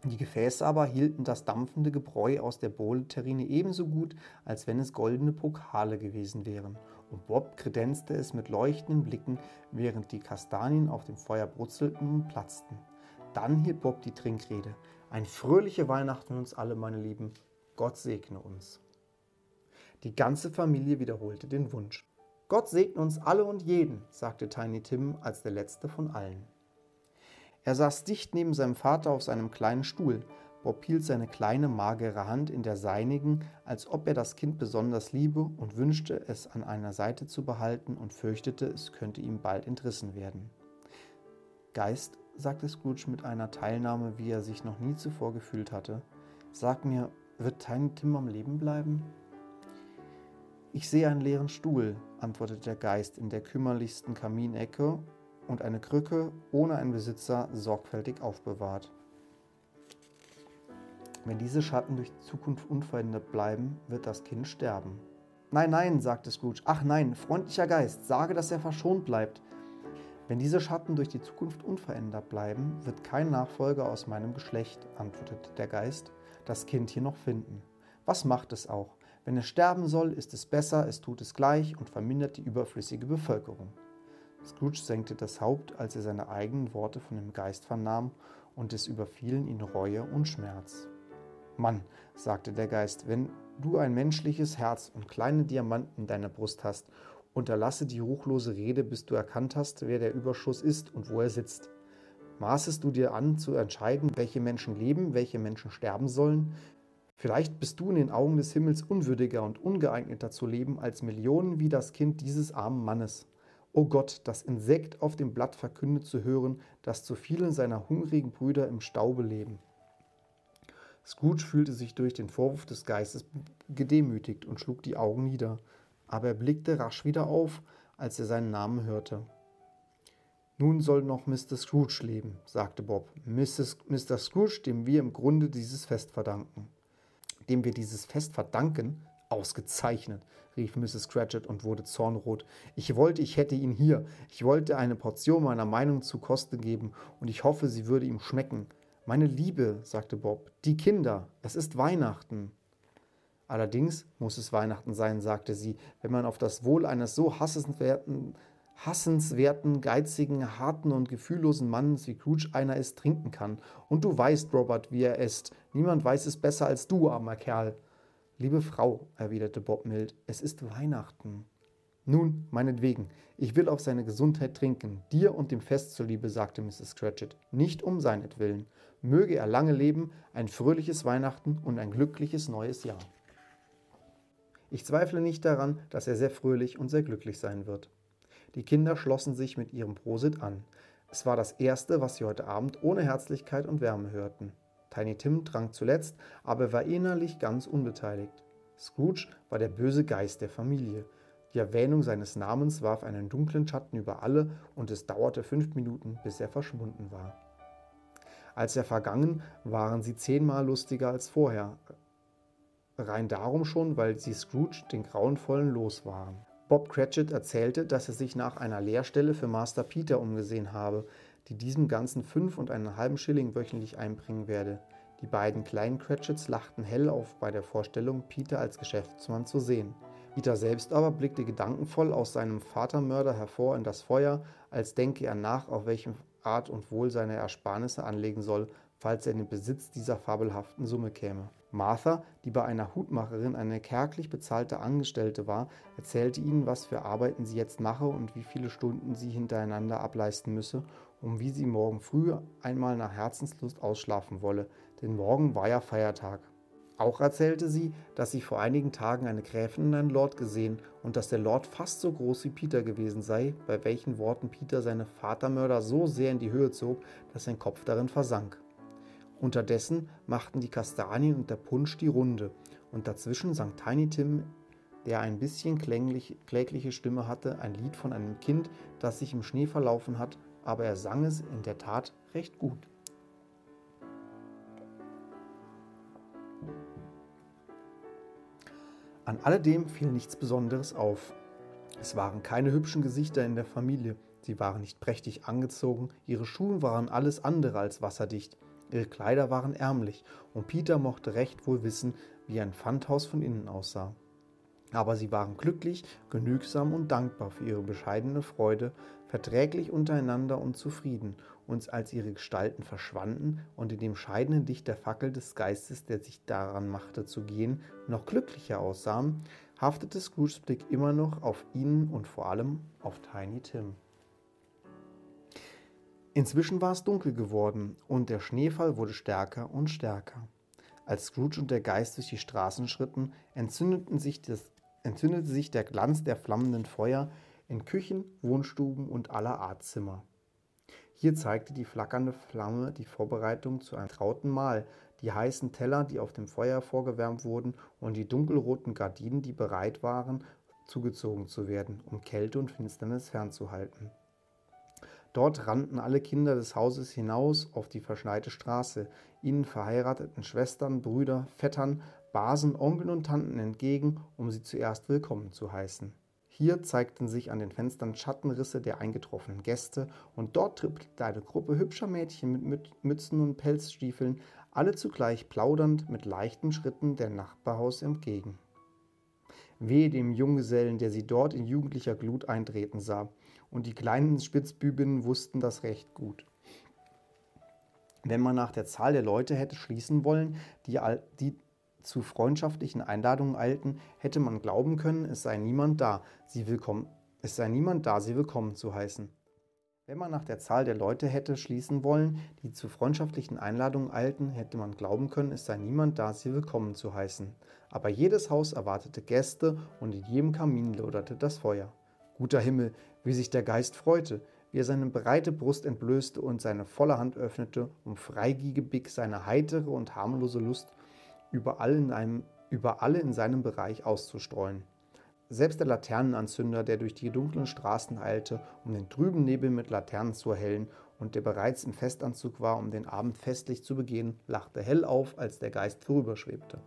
Die Gefäße aber hielten das dampfende Gebräu aus der Bowle-Terrine ebenso gut, als wenn es goldene Pokale gewesen wären. Und Bob kredenzte es mit leuchtenden Blicken, während die Kastanien auf dem Feuer brutzelten und platzten. Dann hielt Bob die Trinkrede. Ein fröhliche Weihnachten uns alle, meine Lieben. Gott segne uns. Die ganze Familie wiederholte den Wunsch. Gott segne uns alle und jeden, sagte Tiny Tim als der letzte von allen. Er saß dicht neben seinem Vater auf seinem kleinen Stuhl. Bob hielt seine kleine, magere Hand in der seinigen, als ob er das Kind besonders liebe und wünschte, es an einer Seite zu behalten und fürchtete, es könnte ihm bald entrissen werden. Geist, sagte Scrooge mit einer Teilnahme, wie er sich noch nie zuvor gefühlt hatte, sag mir, wird Tiny Tim am Leben bleiben? Ich sehe einen leeren Stuhl, antwortete der Geist in der kümmerlichsten Kaminecke und eine Krücke ohne einen Besitzer sorgfältig aufbewahrt. Wenn diese Schatten durch die Zukunft unverändert bleiben, wird das Kind sterben. Nein, nein, sagte Scrooge. Ach nein, freundlicher Geist, sage, dass er verschont bleibt. Wenn diese Schatten durch die Zukunft unverändert bleiben, wird kein Nachfolger aus meinem Geschlecht, antwortete der Geist, das Kind hier noch finden. Was macht es auch? Wenn es sterben soll, ist es besser, es tut es gleich und vermindert die überflüssige Bevölkerung. Scrooge senkte das Haupt, als er seine eigenen Worte von dem Geist vernahm, und es überfielen ihn Reue und Schmerz. Mann, sagte der Geist, wenn du ein menschliches Herz und kleine Diamanten in deiner Brust hast, unterlasse die ruchlose Rede, bis du erkannt hast, wer der Überschuss ist und wo er sitzt. Maßest du dir an, zu entscheiden, welche Menschen leben, welche Menschen sterben sollen? Vielleicht bist du in den Augen des Himmels unwürdiger und ungeeigneter zu leben als Millionen wie das Kind dieses armen Mannes. O Gott, das Insekt auf dem Blatt verkündet zu hören, dass zu vielen seiner hungrigen Brüder im Staube leben. Scrooge fühlte sich durch den Vorwurf des Geistes gedemütigt und schlug die Augen nieder, aber er blickte rasch wieder auf, als er seinen Namen hörte. Nun soll noch Mr. Scrooge leben, sagte Bob. Mrs. Mr. Scrooge, dem wir im Grunde dieses Fest verdanken. Dem wir dieses Fest verdanken? Ausgezeichnet, rief Mrs. Cratchit und wurde zornrot. Ich wollte, ich hätte ihn hier. Ich wollte eine Portion meiner Meinung zu Koste geben, und ich hoffe, sie würde ihm schmecken. Meine Liebe, sagte Bob, die Kinder, es ist Weihnachten. Allerdings muss es Weihnachten sein, sagte sie, wenn man auf das Wohl eines so hassenswerten, hassenswerten, geizigen, harten und gefühllosen Mannes wie Scrooge einer ist, trinken kann. Und du weißt, Robert, wie er ist. Niemand weiß es besser als du, armer Kerl. Liebe Frau, erwiderte Bob mild, es ist Weihnachten. Nun, meinetwegen, ich will auf seine Gesundheit trinken, dir und dem Fest zuliebe, sagte Mrs. Cratchit, nicht um seinetwillen. Möge er lange leben, ein fröhliches Weihnachten und ein glückliches neues Jahr. Ich zweifle nicht daran, dass er sehr fröhlich und sehr glücklich sein wird. Die Kinder schlossen sich mit ihrem Prosit an. Es war das erste, was sie heute Abend ohne Herzlichkeit und Wärme hörten. Tiny Tim trank zuletzt, aber war innerlich ganz unbeteiligt. Scrooge war der böse Geist der Familie. Die Erwähnung seines Namens warf einen dunklen Schatten über alle und es dauerte fünf Minuten, bis er verschwunden war. Als er vergangen, waren sie zehnmal lustiger als vorher. Rein darum schon, weil sie Scrooge den grauenvollen los waren. Bob Cratchit erzählte, dass er sich nach einer Lehrstelle für Master Peter umgesehen habe, die diesem Ganzen fünf und einen halben Schilling wöchentlich einbringen werde. Die beiden kleinen Cratchits lachten hell auf bei der Vorstellung, Peter als Geschäftsmann zu sehen. Peter selbst aber blickte gedankenvoll aus seinem Vatermörder hervor in das Feuer, als denke er nach, auf welche Art und Wohl seine Ersparnisse anlegen soll, falls er in den Besitz dieser fabelhaften Summe käme. Martha, die bei einer Hutmacherin eine kärglich bezahlte Angestellte war, erzählte ihnen, was für Arbeiten sie jetzt mache und wie viele Stunden sie hintereinander ableisten müsse, um wie sie morgen früh einmal nach Herzenslust ausschlafen wolle, denn morgen war ja Feiertag. Auch erzählte sie, dass sie vor einigen Tagen eine Gräfin und einen Lord gesehen und dass der Lord fast so groß wie Peter gewesen sei, bei welchen Worten Peter seine Vatermörder so sehr in die Höhe zog, dass sein Kopf darin versank. Unterdessen machten die Kastanien und der Punsch die Runde, und dazwischen sang Tiny Tim, der ein bisschen klägliche Stimme hatte, ein Lied von einem Kind, das sich im Schnee verlaufen hat, aber er sang es in der Tat recht gut. An alledem fiel nichts Besonderes auf. Es waren keine hübschen Gesichter in der Familie, sie waren nicht prächtig angezogen, ihre Schuhe waren alles andere als wasserdicht, ihre Kleider waren ärmlich, und Peter mochte recht wohl wissen, wie ein Pfandhaus von innen aussah. Aber sie waren glücklich, genügsam und dankbar für ihre bescheidene Freude, verträglich untereinander und zufrieden, und als ihre Gestalten verschwanden und in dem scheidenden Licht der Fackel des Geistes, der sich daran machte zu gehen, noch glücklicher aussahen, haftete Scrooges Blick immer noch auf ihnen und vor allem auf Tiny Tim. Inzwischen war es dunkel geworden und der Schneefall wurde stärker und stärker. Als Scrooge und der Geist durch die Straßen schritten, entzündeten sich das, entzündete sich der Glanz der flammenden Feuer in Küchen, Wohnstuben und aller Art Zimmer. Hier zeigte die flackernde Flamme die Vorbereitung zu einem trauten Mahl, die heißen Teller, die auf dem Feuer vorgewärmt wurden, und die dunkelroten Gardinen, die bereit waren, zugezogen zu werden, um Kälte und Finsternis fernzuhalten. Dort rannten alle Kinder des Hauses hinaus auf die verschneite Straße, ihnen verheirateten Schwestern, Brüder, Vettern, Basen, Onkeln und Tanten entgegen, um sie zuerst willkommen zu heißen. Hier zeigten sich an den Fenstern Schattenrisse der eingetroffenen Gäste, und dort trippelte eine Gruppe hübscher Mädchen mit Mützen und Pelzstiefeln, alle zugleich plaudernd mit leichten Schritten der Nachbarhaus entgegen. Wehe dem Junggesellen, der sie dort in jugendlicher Glut eintreten sah, und die kleinen Spitzbübinnen wussten das recht gut. Wenn man nach der Zahl der Leute hätte schließen wollen, die, die zu freundschaftlichen Einladungen eilten, hätte man glauben können, es sei niemand da, sie willkommen, es sei niemand da, sie willkommen zu heißen. Wenn man nach der Zahl der Leute hätte schließen wollen, die zu freundschaftlichen Einladungen eilten, hätte man glauben können, es sei niemand da, sie willkommen zu heißen. Aber jedes Haus erwartete Gäste und in jedem Kamin loderte das Feuer. Guter Himmel, wie sich der Geist freute, wie er seine breite Brust entblößte und seine volle Hand öffnete, um freigiebig seine heitere und harmlose Lust überall in, einem, über alle in seinem Bereich auszustreuen. Selbst der Laternenanzünder, der durch die dunklen Straßen eilte, um den trüben Nebel mit Laternen zu erhellen, und der bereits im Festanzug war, um den Abend festlich zu begehen, lachte hell auf, als der Geist vorüberschwebte.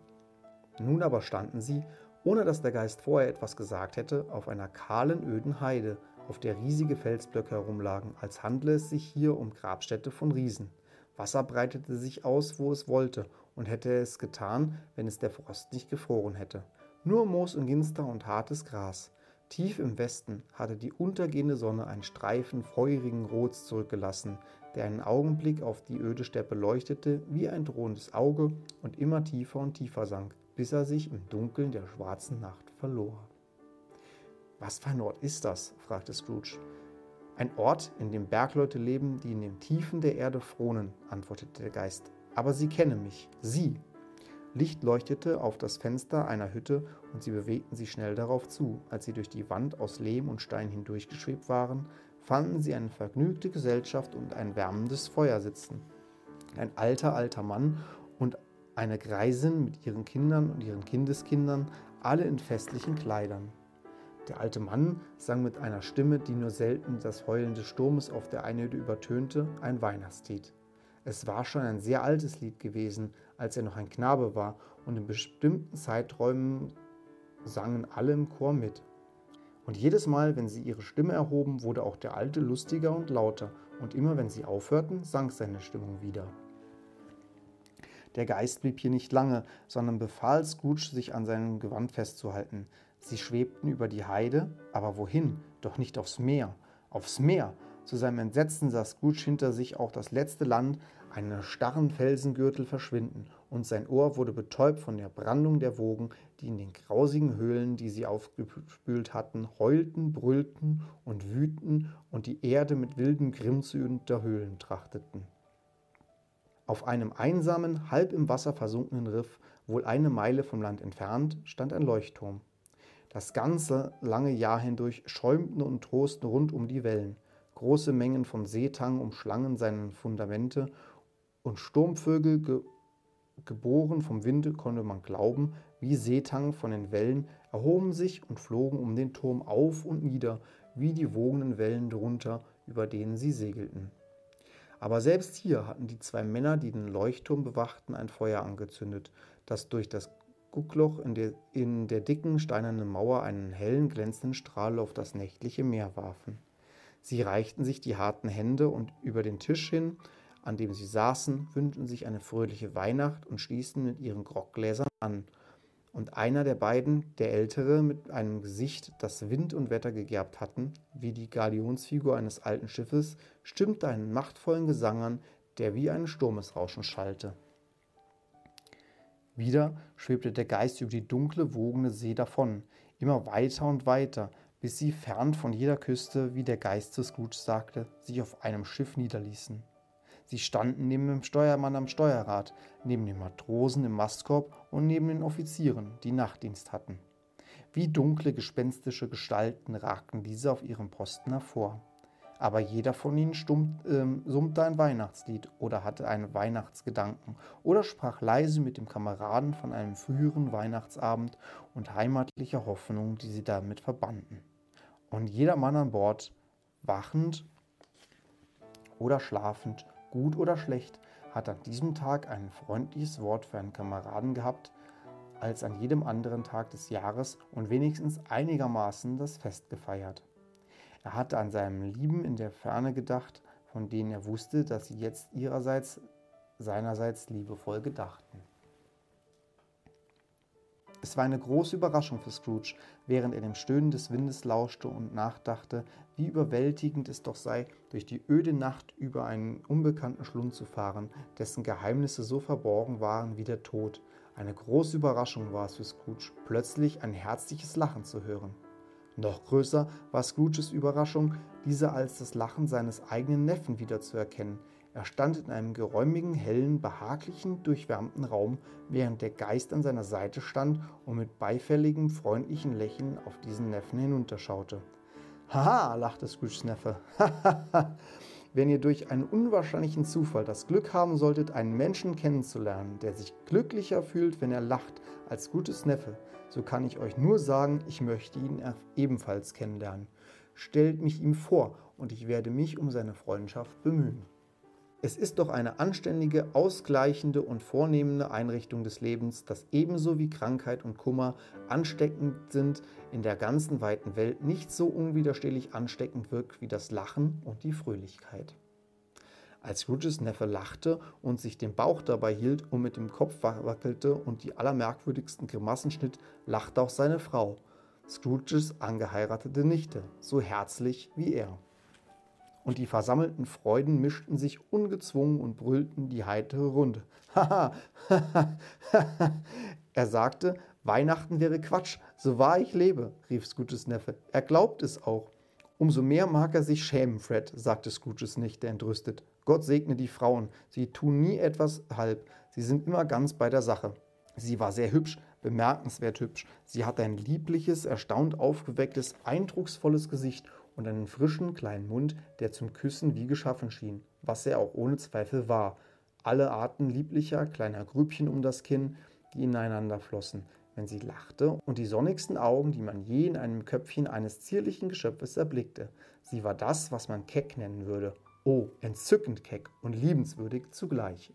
Nun aber standen sie, ohne dass der Geist vorher etwas gesagt hätte, auf einer kahlen, öden Heide, auf der riesige Felsblöcke herumlagen, als handle es sich hier um Grabstätte von Riesen. Wasser breitete sich aus, wo es wollte, und hätte es getan, wenn es der Frost nicht gefroren hätte. Nur Moos und Ginster und hartes Gras. Tief im Westen hatte die untergehende Sonne einen Streifen feurigen Rots zurückgelassen, der einen Augenblick auf die öde Steppe leuchtete wie ein drohendes Auge und immer tiefer und tiefer sank, bis er sich im Dunkeln der schwarzen Nacht verlor. Was für ein Ort ist das? fragte Scrooge. Ein Ort, in dem Bergleute leben, die in den Tiefen der Erde fronen, antwortete der Geist. Aber sie kennen mich, sie. Licht leuchtete auf das Fenster einer Hütte und sie bewegten sich schnell darauf zu. Als sie durch die Wand aus Lehm und Stein hindurchgeschwebt waren, fanden sie eine vergnügte Gesellschaft und ein wärmendes Feuer sitzen. Ein alter, alter Mann und eine Greisin mit ihren Kindern und ihren Kindeskindern, alle in festlichen Kleidern. Der alte Mann sang mit einer Stimme, die nur selten das Heulen des Sturmes auf der Einöde übertönte, ein Weihnachtslied. Es war schon ein sehr altes Lied gewesen, als er noch ein Knabe war, und in bestimmten Zeiträumen sangen alle im Chor mit. Und jedes Mal, wenn sie ihre Stimme erhoben, wurde auch der Alte lustiger und lauter, und immer wenn sie aufhörten, sank seine Stimmung wieder. Der Geist blieb hier nicht lange, sondern befahl Scrooge, sich an seinem Gewand festzuhalten. Sie schwebten über die Heide, aber wohin? Doch nicht aufs Meer. Aufs Meer! Zu seinem Entsetzen sah Scrooge hinter sich auch das letzte Land, einen starren Felsengürtel verschwinden, und sein Ohr wurde betäubt von der Brandung der Wogen, die in den grausigen Höhlen, die sie aufgespült hatten, heulten, brüllten und wüten und die Erde mit wildem Grimm zu unterhöhlen trachteten. Auf einem einsamen, halb im Wasser versunkenen Riff, wohl eine Meile vom Land entfernt, stand ein Leuchtturm. Das ganze lange Jahr hindurch schäumten und trosten rund um die Wellen. Große Mengen von Seetang umschlangen seine Fundamente und Sturmvögel, ge geboren vom Winde, konnte man glauben, wie Seetang von den Wellen, erhoben sich und flogen um den Turm auf und nieder, wie die wogenden Wellen drunter, über denen sie segelten. Aber selbst hier hatten die zwei Männer, die den Leuchtturm bewachten, ein Feuer angezündet, das durch das Guckloch in der, in der dicken steinernen Mauer einen hellen, glänzenden Strahl auf das nächtliche Meer warfen. Sie reichten sich die harten Hände und über den Tisch hin, an dem sie saßen, wünschten sich eine fröhliche Weihnacht und stießen mit ihren Groggläsern an. Und einer der beiden, der Ältere, mit einem Gesicht, das Wind und Wetter gegerbt hatten, wie die Galionsfigur eines alten Schiffes, stimmte einen machtvollen Gesang an, der wie ein Sturmesrauschen schallte. Wieder schwebte der Geist über die dunkle, wogende See davon, immer weiter und weiter, bis sie fern von jeder Küste, wie der Geist zu Scrooge sagte, sich auf einem Schiff niederließen. Sie standen neben dem Steuermann am Steuerrad, neben den Matrosen im Mastkorb und neben den Offizieren, die Nachtdienst hatten. Wie dunkle, gespenstische Gestalten ragten diese auf ihrem Posten hervor aber jeder von ihnen stummt, ähm, summte ein Weihnachtslied oder hatte einen Weihnachtsgedanken oder sprach leise mit dem Kameraden von einem früheren Weihnachtsabend und heimatlicher Hoffnung, die sie damit verbanden. Und jeder Mann an Bord, wachend oder schlafend, gut oder schlecht, hat an diesem Tag ein freundliches Wort für einen Kameraden gehabt, als an jedem anderen Tag des Jahres und wenigstens einigermaßen das Fest gefeiert. Er hatte an seinem Lieben in der Ferne gedacht, von denen er wusste, dass sie jetzt ihrerseits seinerseits liebevoll gedachten. Es war eine große Überraschung für Scrooge, während er dem Stöhnen des Windes lauschte und nachdachte, wie überwältigend es doch sei, durch die öde Nacht über einen unbekannten Schlund zu fahren, dessen Geheimnisse so verborgen waren wie der Tod. Eine große Überraschung war es für Scrooge, plötzlich ein herzliches Lachen zu hören. Noch größer war Scrooges Überraschung, diese als das Lachen seines eigenen Neffen wiederzuerkennen. Er stand in einem geräumigen, hellen, behaglichen, durchwärmten Raum, während der Geist an seiner Seite stand und mit beifälligem, freundlichen Lächeln auf diesen Neffen hinunterschaute. Haha, lachte Scrooges Neffe. Wenn ihr durch einen unwahrscheinlichen Zufall das Glück haben solltet, einen Menschen kennenzulernen, der sich glücklicher fühlt, wenn er lacht, als Gutes Neffe, so kann ich euch nur sagen, ich möchte ihn ebenfalls kennenlernen. Stellt mich ihm vor und ich werde mich um seine Freundschaft bemühen. Es ist doch eine anständige, ausgleichende und vornehmende Einrichtung des Lebens, dass ebenso wie Krankheit und Kummer ansteckend sind, in der ganzen weiten Welt nicht so unwiderstehlich ansteckend wirkt wie das Lachen und die Fröhlichkeit. Als Scrooges Neffe lachte und sich den Bauch dabei hielt und mit dem Kopf wackelte und die allermerkwürdigsten Grimassen schnitt, lachte auch seine Frau, Scrooges angeheiratete Nichte, so herzlich wie er. Und die versammelten Freuden mischten sich ungezwungen und brüllten die heitere Runde. Haha, er sagte, Weihnachten wäre Quatsch, so wahr ich lebe, rief Scrooges Neffe. Er glaubt es auch. Umso mehr mag er sich schämen, Fred, sagte Scrooges Nichte entrüstet. Gott segne die Frauen. Sie tun nie etwas halb. Sie sind immer ganz bei der Sache. Sie war sehr hübsch, bemerkenswert hübsch. Sie hatte ein liebliches, erstaunt aufgewecktes, eindrucksvolles Gesicht und einen frischen kleinen Mund, der zum Küssen wie geschaffen schien, was er auch ohne Zweifel war. Alle Arten lieblicher kleiner Grübchen um das Kinn, die ineinander flossen, wenn sie lachte, und die sonnigsten Augen, die man je in einem Köpfchen eines zierlichen Geschöpfes erblickte. Sie war das, was man keck nennen würde, Oh, entzückend keck und liebenswürdig zugleich.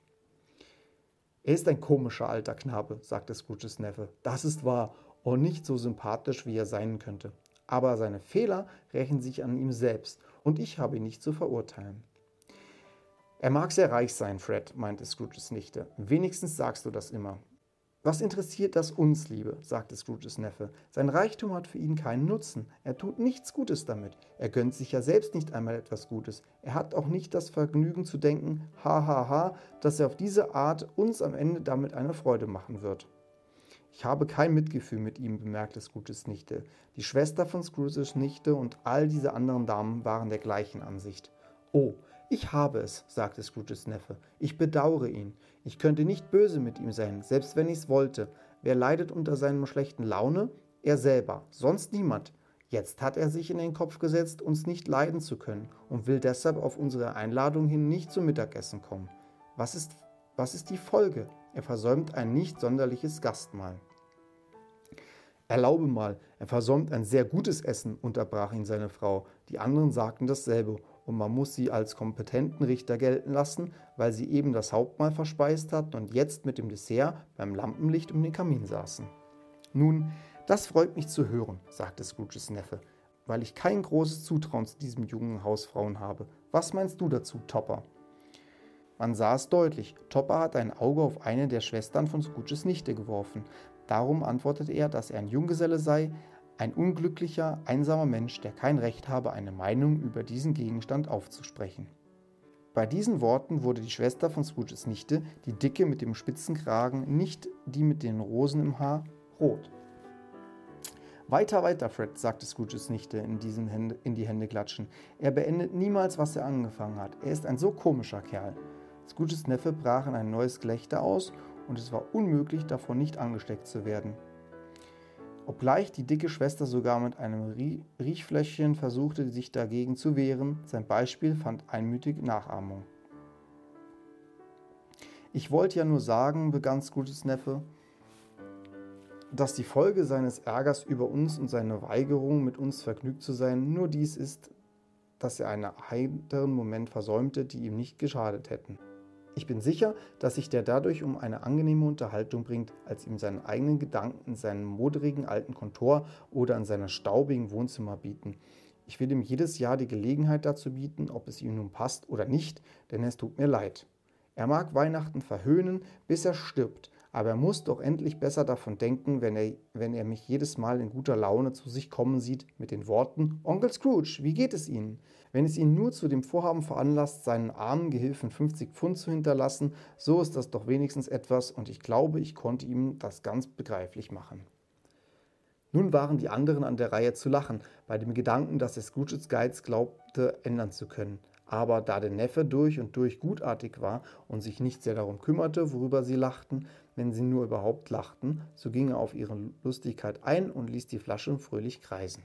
Er ist ein komischer alter Knabe, sagte Scrooges Neffe. Das ist wahr und nicht so sympathisch, wie er sein könnte. Aber seine Fehler rächen sich an ihm selbst und ich habe ihn nicht zu verurteilen. Er mag sehr reich sein, Fred, meinte Scrooges Nichte. Wenigstens sagst du das immer. Was interessiert das uns, Liebe? sagte Scrooges Neffe. Sein Reichtum hat für ihn keinen Nutzen. Er tut nichts Gutes damit. Er gönnt sich ja selbst nicht einmal etwas Gutes. Er hat auch nicht das Vergnügen zu denken, ha ha ha, dass er auf diese Art uns am Ende damit eine Freude machen wird. Ich habe kein Mitgefühl mit ihm, bemerkte Scrooges Nichte. Die Schwester von Scrooges Nichte und all diese anderen Damen waren der gleichen Ansicht. Oh, ich habe es, sagte Scrooges Neffe. Ich bedauere ihn. Ich könnte nicht böse mit ihm sein, selbst wenn ich's wollte. Wer leidet unter seiner schlechten Laune? Er selber, sonst niemand. Jetzt hat er sich in den Kopf gesetzt, uns nicht leiden zu können und will deshalb auf unsere Einladung hin nicht zum Mittagessen kommen. Was ist, was ist die Folge? Er versäumt ein nicht sonderliches Gastmahl. Erlaube mal, er versäumt ein sehr gutes Essen, unterbrach ihn seine Frau. Die anderen sagten dasselbe, und man muss sie als kompetenten Richter gelten lassen, weil sie eben das Hauptmahl verspeist hatten und jetzt mit dem Dessert beim Lampenlicht um den Kamin saßen. Nun, das freut mich zu hören, sagte Scrooges Neffe, weil ich kein großes Zutrauen zu diesem jungen Hausfrauen habe. Was meinst du dazu, Topper? Man sah es deutlich. Topper hat ein Auge auf eine der Schwestern von Scrooges Nichte geworfen. Darum antwortete er, dass er ein Junggeselle sei, ein unglücklicher, einsamer Mensch, der kein Recht habe, eine Meinung über diesen Gegenstand aufzusprechen. Bei diesen Worten wurde die Schwester von Scrooges Nichte, die dicke mit dem spitzen Kragen, nicht die mit den Rosen im Haar, rot. Weiter, weiter, Fred, sagte Scrooges Nichte in, diesen Hände, in die Hände klatschen. Er beendet niemals, was er angefangen hat. Er ist ein so komischer Kerl. Scrooges Neffe brach in ein neues Gelächter aus und es war unmöglich, davon nicht angesteckt zu werden. Obgleich die dicke Schwester sogar mit einem Riechfläschchen versuchte, sich dagegen zu wehren, sein Beispiel fand einmütig Nachahmung. Ich wollte ja nur sagen, begann Scrooges Neffe, dass die Folge seines Ärgers über uns und seine Weigerung, mit uns vergnügt zu sein, nur dies ist, dass er einen heiteren Moment versäumte, die ihm nicht geschadet hätten. Ich bin sicher, dass sich der dadurch um eine angenehme Unterhaltung bringt, als ihm seine eigenen Gedanken in seinem moderigen alten Kontor oder in seinem staubigen Wohnzimmer bieten. Ich will ihm jedes Jahr die Gelegenheit dazu bieten, ob es ihm nun passt oder nicht, denn es tut mir leid. Er mag Weihnachten verhöhnen, bis er stirbt, aber er muss doch endlich besser davon denken, wenn er, wenn er mich jedes Mal in guter Laune zu sich kommen sieht mit den Worten Onkel Scrooge, wie geht es Ihnen? Wenn es ihn nur zu dem Vorhaben veranlasst, seinen armen Gehilfen 50 Pfund zu hinterlassen, so ist das doch wenigstens etwas und ich glaube, ich konnte ihm das ganz begreiflich machen. Nun waren die anderen an der Reihe zu lachen, bei dem Gedanken, dass er Scrooges Geiz glaubte ändern zu können. Aber da der Neffe durch und durch gutartig war und sich nicht sehr darum kümmerte, worüber sie lachten, wenn sie nur überhaupt lachten, so ging er auf ihre Lustigkeit ein und ließ die Flasche fröhlich kreisen.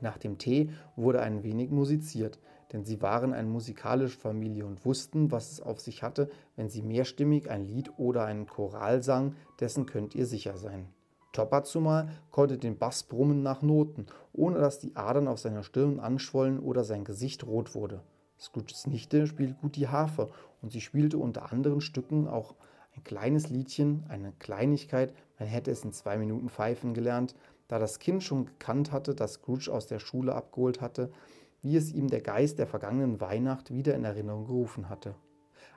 Nach dem Tee wurde ein wenig musiziert, denn sie waren eine musikalische Familie und wussten, was es auf sich hatte, wenn sie mehrstimmig ein Lied oder einen Choral sang, dessen könnt ihr sicher sein. Topper zumal konnte den Bass brummen nach Noten, ohne dass die Adern auf seiner Stirn anschwollen oder sein Gesicht rot wurde. Scrooges Nichte spielt gut die Harfe und sie spielte unter anderen Stücken auch ein kleines Liedchen, eine Kleinigkeit, man hätte es in zwei Minuten pfeifen gelernt, da das Kind schon gekannt hatte, dass Scrooge aus der Schule abgeholt hatte, wie es ihm der Geist der vergangenen Weihnacht wieder in Erinnerung gerufen hatte.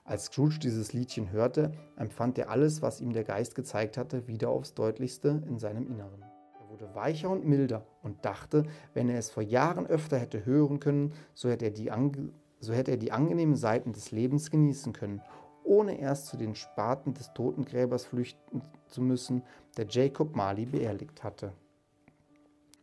Als Scrooge dieses Liedchen hörte, empfand er alles, was ihm der Geist gezeigt hatte, wieder aufs deutlichste in seinem Inneren. Er wurde weicher und milder und dachte, wenn er es vor Jahren öfter hätte hören können, so hätte er die, so hätte er die angenehmen Seiten des Lebens genießen können, ohne erst zu den Spaten des Totengräbers flüchten zu müssen, der Jacob Marley beerdigt hatte.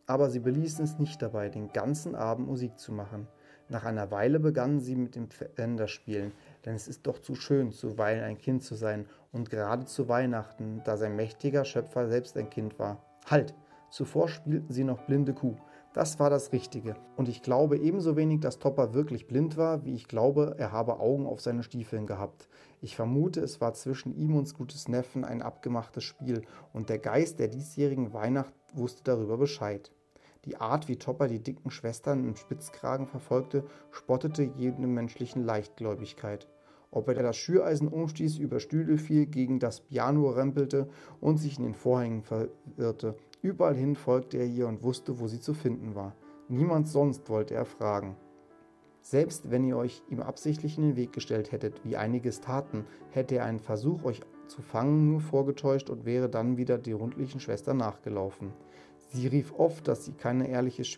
Aber sie beließen es nicht dabei, den ganzen Abend Musik zu machen. Nach einer Weile begannen sie mit dem Pfänderspielen, denn es ist doch zu schön, zuweilen ein Kind zu sein und gerade zu Weihnachten, da sein mächtiger Schöpfer selbst ein Kind war. Halt! Zuvor spielten sie noch blinde Kuh. Das war das Richtige. Und ich glaube ebenso wenig, dass Topper wirklich blind war, wie ich glaube, er habe Augen auf seine Stiefeln gehabt. Ich vermute, es war zwischen ihm und Scootes Neffen ein abgemachtes Spiel, und der Geist der diesjährigen Weihnacht wusste darüber Bescheid. Die Art, wie Topper die dicken Schwestern im Spitzkragen verfolgte, spottete jede menschlichen Leichtgläubigkeit. Ob er das Schüreisen umstieß, über Stühle fiel, gegen das Piano rempelte und sich in den Vorhängen verirrte. Überall hin folgte er ihr und wusste, wo sie zu finden war. Niemand sonst wollte er fragen. Selbst wenn ihr euch ihm absichtlich in den Weg gestellt hättet, wie einiges taten, hätte er einen Versuch, euch zu fangen, nur vorgetäuscht und wäre dann wieder die rundlichen Schwestern nachgelaufen. Sie rief oft, dass sie keine ehrliches,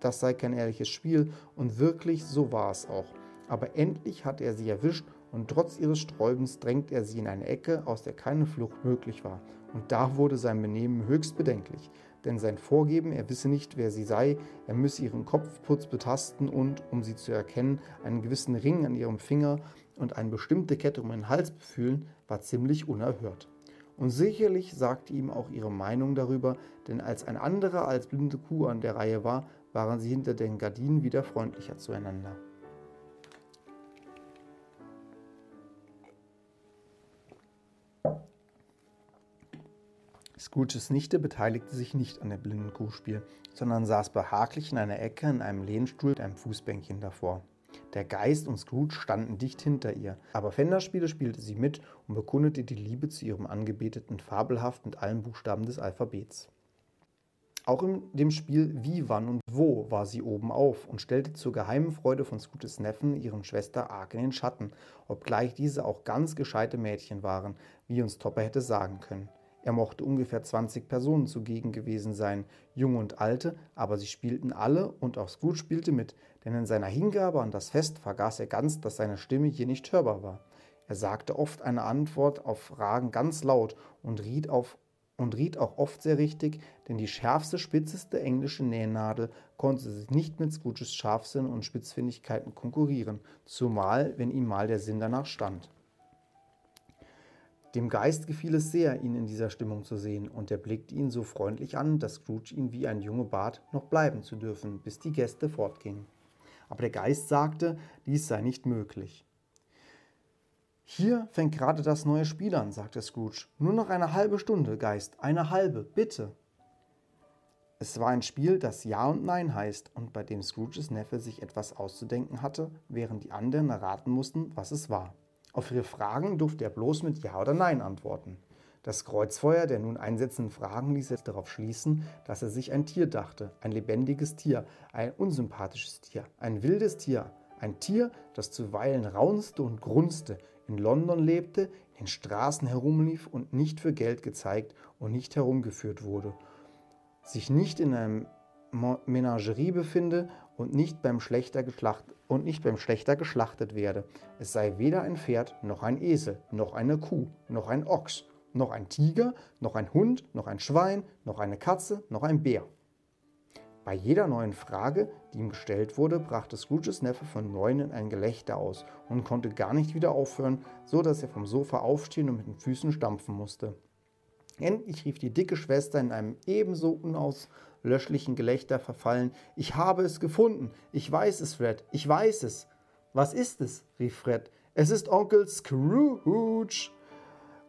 das sei kein ehrliches Spiel und wirklich so war es auch. Aber endlich hatte er sie erwischt und trotz ihres Sträubens drängt er sie in eine Ecke, aus der keine Flucht möglich war. Und da wurde sein Benehmen höchst bedenklich, denn sein Vorgeben, er wisse nicht, wer sie sei, er müsse ihren Kopfputz betasten und, um sie zu erkennen, einen gewissen Ring an ihrem Finger und eine bestimmte Kette um den Hals befühlen, war ziemlich unerhört. Und sicherlich sagte ihm auch ihre Meinung darüber, denn als ein anderer als blinde Kuh an der Reihe war, waren sie hinter den Gardinen wieder freundlicher zueinander. Scrooges Nichte beteiligte sich nicht an dem blinden Kuhspiel, sondern saß behaglich in einer Ecke in einem Lehnstuhl mit einem Fußbänkchen davor. Der Geist und Scrooge standen dicht hinter ihr, aber Fenderspiele spielte sie mit und bekundete die Liebe zu ihrem Angebeteten fabelhaft mit allen Buchstaben des Alphabets. Auch in dem Spiel Wie, Wann und Wo war sie oben auf und stellte zur geheimen Freude von Scrooges Neffen ihren Schwester arg in den Schatten, obgleich diese auch ganz gescheite Mädchen waren, wie uns Topper hätte sagen können. Er mochte ungefähr 20 Personen zugegen gewesen sein, junge und alte, aber sie spielten alle und auch Scrooge spielte mit, denn in seiner Hingabe an das Fest vergaß er ganz, dass seine Stimme hier nicht hörbar war. Er sagte oft eine Antwort auf Fragen ganz laut und riet, auf, und riet auch oft sehr richtig, denn die schärfste, spitzeste englische Nähnadel konnte sich nicht mit Scrooges Scharfsinn und Spitzfindigkeiten konkurrieren, zumal wenn ihm mal der Sinn danach stand. Dem Geist gefiel es sehr, ihn in dieser Stimmung zu sehen, und er blickte ihn so freundlich an, dass Scrooge ihn wie ein Junge bat, noch bleiben zu dürfen, bis die Gäste fortgingen. Aber der Geist sagte, dies sei nicht möglich. Hier fängt gerade das neue Spiel an, sagte Scrooge. Nur noch eine halbe Stunde, Geist, eine halbe, bitte. Es war ein Spiel, das Ja und Nein heißt und bei dem Scrooges Neffe sich etwas auszudenken hatte, während die anderen erraten mussten, was es war. Auf ihre Fragen durfte er bloß mit Ja oder Nein antworten. Das Kreuzfeuer der nun einsetzenden Fragen ließ jetzt darauf schließen, dass er sich ein Tier dachte, ein lebendiges Tier, ein unsympathisches Tier, ein wildes Tier, ein Tier, das zuweilen raunste und grunzte, in London lebte, in den Straßen herumlief und nicht für Geld gezeigt und nicht herumgeführt wurde, sich nicht in einem Menagerie befinde und nicht beim Schlechter geschlachtet und nicht beim Schlechter geschlachtet werde. Es sei weder ein Pferd, noch ein Esel, noch eine Kuh, noch ein Ochs, noch ein Tiger, noch ein Hund, noch ein Schwein, noch eine Katze, noch ein Bär. Bei jeder neuen Frage, die ihm gestellt wurde, brachte Scrooges Neffe von neuem ein Gelächter aus und konnte gar nicht wieder aufhören, so dass er vom Sofa aufstehen und mit den Füßen stampfen musste. Endlich rief die dicke Schwester in einem ebenso unauslöschlichen Gelächter verfallen: Ich habe es gefunden! Ich weiß es, Fred! Ich weiß es! Was ist es? rief Fred. Es ist Onkel Scrooge!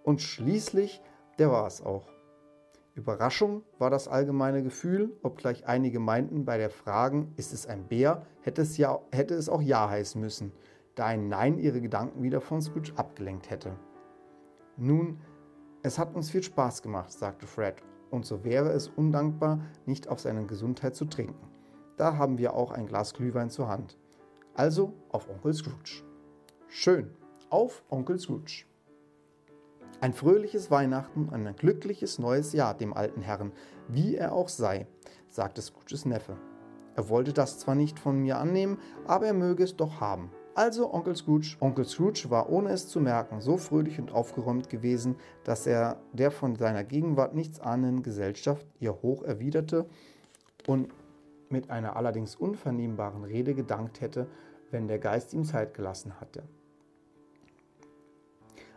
Und schließlich, der war es auch. Überraschung war das allgemeine Gefühl, obgleich einige meinten, bei der Frage, ist es ein Bär, hätte es, ja, hätte es auch Ja heißen müssen, da ein Nein ihre Gedanken wieder von Scrooge abgelenkt hätte. Nun, es hat uns viel Spaß gemacht, sagte Fred, und so wäre es undankbar, nicht auf seine Gesundheit zu trinken. Da haben wir auch ein Glas Glühwein zur Hand. Also auf Onkel Scrooge. Schön, auf Onkel Scrooge. Ein fröhliches Weihnachten und ein glückliches neues Jahr dem alten Herrn, wie er auch sei, sagte Scrooges Neffe. Er wollte das zwar nicht von mir annehmen, aber er möge es doch haben. Also Onkel Scrooge. Onkel Scrooge war ohne es zu merken so fröhlich und aufgeräumt gewesen, dass er der von seiner Gegenwart nichts ahnenden Gesellschaft ihr hoch erwiderte und mit einer allerdings unvernehmbaren Rede gedankt hätte, wenn der Geist ihm Zeit gelassen hatte.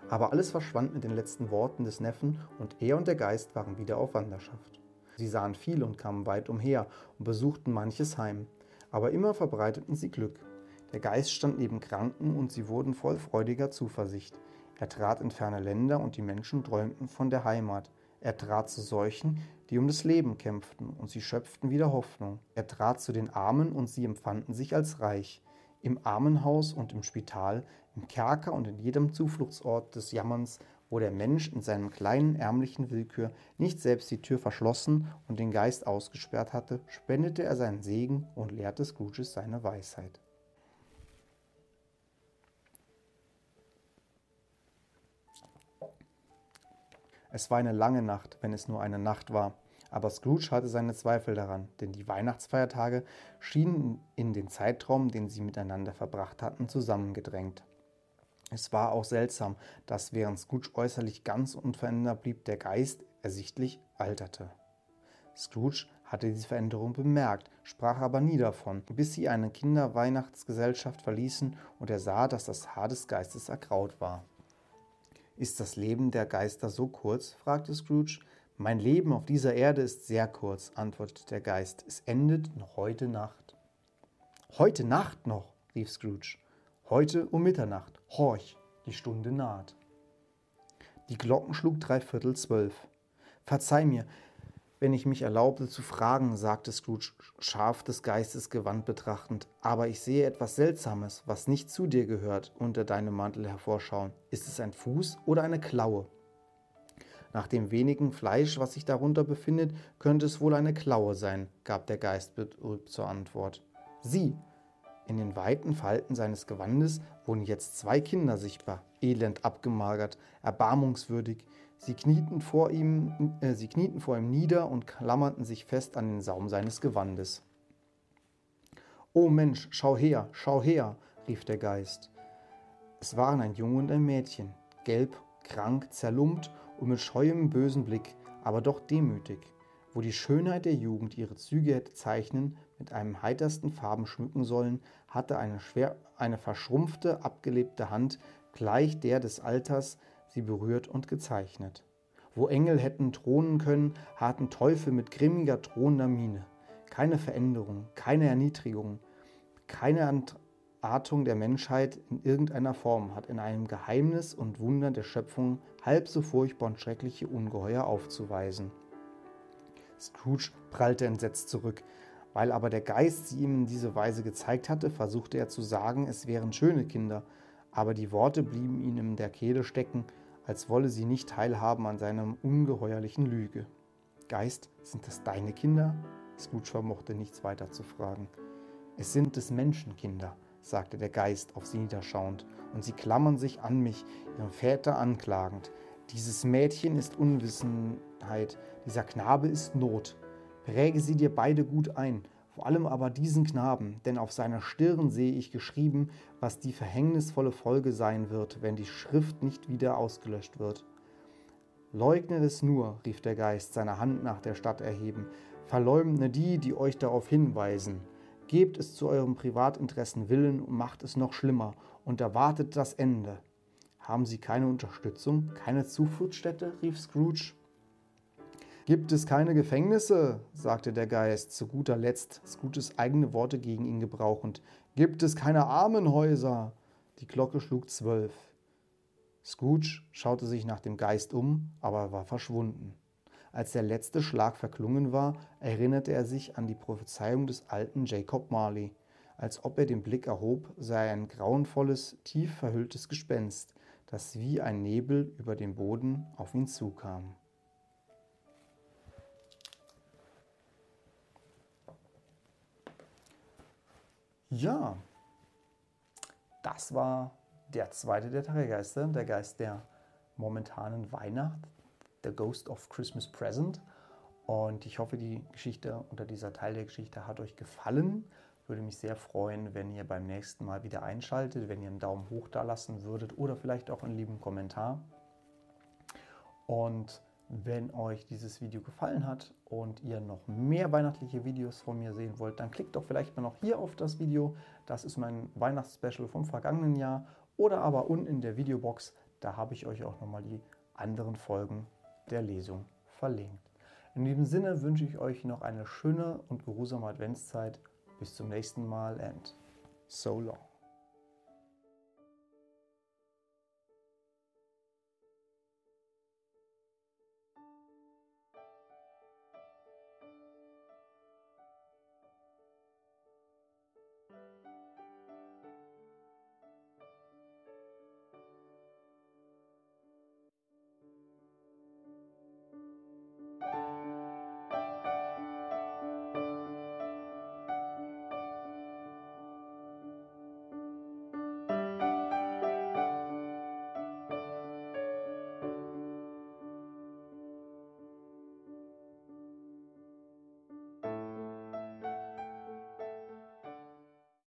Aber alles verschwand mit den letzten Worten des Neffen und er und der Geist waren wieder auf Wanderschaft. Sie sahen viel und kamen weit umher und besuchten manches Heim, aber immer verbreiteten sie Glück. Der Geist stand neben Kranken und sie wurden voll freudiger Zuversicht. Er trat in ferne Länder und die Menschen träumten von der Heimat. Er trat zu solchen, die um das Leben kämpften und sie schöpften wieder Hoffnung. Er trat zu den Armen und sie empfanden sich als reich. Im Armenhaus und im Spital, im Kerker und in jedem Zufluchtsort des Jammerns, wo der Mensch in seinem kleinen ärmlichen Willkür nicht selbst die Tür verschlossen und den Geist ausgesperrt hatte, spendete er seinen Segen und lehrte Scrooges seine Weisheit. Es war eine lange Nacht, wenn es nur eine Nacht war. Aber Scrooge hatte seine Zweifel daran, denn die Weihnachtsfeiertage schienen in den Zeitraum, den sie miteinander verbracht hatten, zusammengedrängt. Es war auch seltsam, dass während Scrooge äußerlich ganz unverändert blieb, der Geist ersichtlich alterte. Scrooge hatte diese Veränderung bemerkt, sprach aber nie davon, bis sie eine Kinderweihnachtsgesellschaft verließen und er sah, dass das Haar des Geistes ergraut war. Ist das Leben der Geister so kurz? fragte Scrooge. Mein Leben auf dieser Erde ist sehr kurz, antwortete der Geist. Es endet noch heute Nacht. Heute Nacht noch, rief Scrooge. Heute um Mitternacht. Horch, die Stunde naht. Die Glocken schlug dreiviertel zwölf. Verzeih mir, wenn ich mich erlaubte zu fragen, sagte Scrooge scharf des Geistes Gewand betrachtend, aber ich sehe etwas Seltsames, was nicht zu dir gehört, unter deinem Mantel hervorschauen. Ist es ein Fuß oder eine Klaue? Nach dem wenigen Fleisch, was sich darunter befindet, könnte es wohl eine Klaue sein, gab der Geist betrübt zur Antwort. Sieh! In den weiten Falten seines Gewandes wurden jetzt zwei Kinder sichtbar, elend abgemagert, erbarmungswürdig, Sie knieten, vor ihm, äh, sie knieten vor ihm nieder und klammerten sich fest an den Saum seines Gewandes. O Mensch, schau her, schau her, rief der Geist. Es waren ein Junge und ein Mädchen, gelb, krank, zerlumpt und mit scheuem, bösen Blick, aber doch demütig, wo die Schönheit der Jugend ihre Züge hätte zeichnen, mit einem heitersten Farben schmücken sollen, hatte eine, schwer, eine verschrumpfte, abgelebte Hand, gleich der des Alters, sie berührt und gezeichnet. Wo Engel hätten thronen können, harten Teufel mit grimmiger, drohender Miene. Keine Veränderung, keine Erniedrigung, keine Entartung der Menschheit in irgendeiner Form hat in einem Geheimnis und Wunder der Schöpfung halb so furchtbar und schreckliche Ungeheuer aufzuweisen. Scrooge prallte entsetzt zurück. Weil aber der Geist sie ihm in diese Weise gezeigt hatte, versuchte er zu sagen, es wären schöne Kinder, aber die Worte blieben ihm in der Kehle stecken als wolle sie nicht teilhaben an seiner ungeheuerlichen Lüge. Geist, sind das deine Kinder? Scrooge vermochte nichts weiter zu fragen. Es sind des Menschenkinder, sagte der Geist auf sie niederschauend, und sie klammern sich an mich, ihren Väter anklagend. Dieses Mädchen ist Unwissenheit, dieser Knabe ist Not. Präge sie dir beide gut ein, vor allem aber diesen Knaben, denn auf seiner Stirn sehe ich geschrieben, was die verhängnisvolle Folge sein wird, wenn die Schrift nicht wieder ausgelöscht wird. Leugnet es nur, rief der Geist, seine Hand nach der Stadt erheben, verleugne die, die euch darauf hinweisen. Gebt es zu eurem Privatinteressen willen und macht es noch schlimmer und erwartet das Ende. Haben Sie keine Unterstützung, keine Zufluchtsstätte? rief Scrooge. Gibt es keine Gefängnisse? sagte der Geist, zu guter Letzt Scrooges eigene Worte gegen ihn gebrauchend. Gibt es keine Armenhäuser? Die Glocke schlug zwölf. Scrooge schaute sich nach dem Geist um, aber er war verschwunden. Als der letzte Schlag verklungen war, erinnerte er sich an die Prophezeiung des alten Jacob Marley. Als ob er den Blick erhob, sah er ein grauenvolles, tief verhülltes Gespenst, das wie ein Nebel über den Boden auf ihn zukam. Ja, das war der zweite der drei Geister, der Geist der momentanen Weihnacht, The Ghost of Christmas Present. Und ich hoffe, die Geschichte oder dieser Teil der Geschichte hat euch gefallen. Würde mich sehr freuen, wenn ihr beim nächsten Mal wieder einschaltet, wenn ihr einen Daumen hoch da lassen würdet oder vielleicht auch einen lieben Kommentar. Und wenn euch dieses Video gefallen hat und ihr noch mehr weihnachtliche Videos von mir sehen wollt, dann klickt doch vielleicht mal noch hier auf das Video. Das ist mein Weihnachtsspecial vom vergangenen Jahr. Oder aber unten in der Videobox, da habe ich euch auch nochmal die anderen Folgen der Lesung verlinkt. In diesem Sinne wünsche ich euch noch eine schöne und geruhsame Adventszeit. Bis zum nächsten Mal and so long.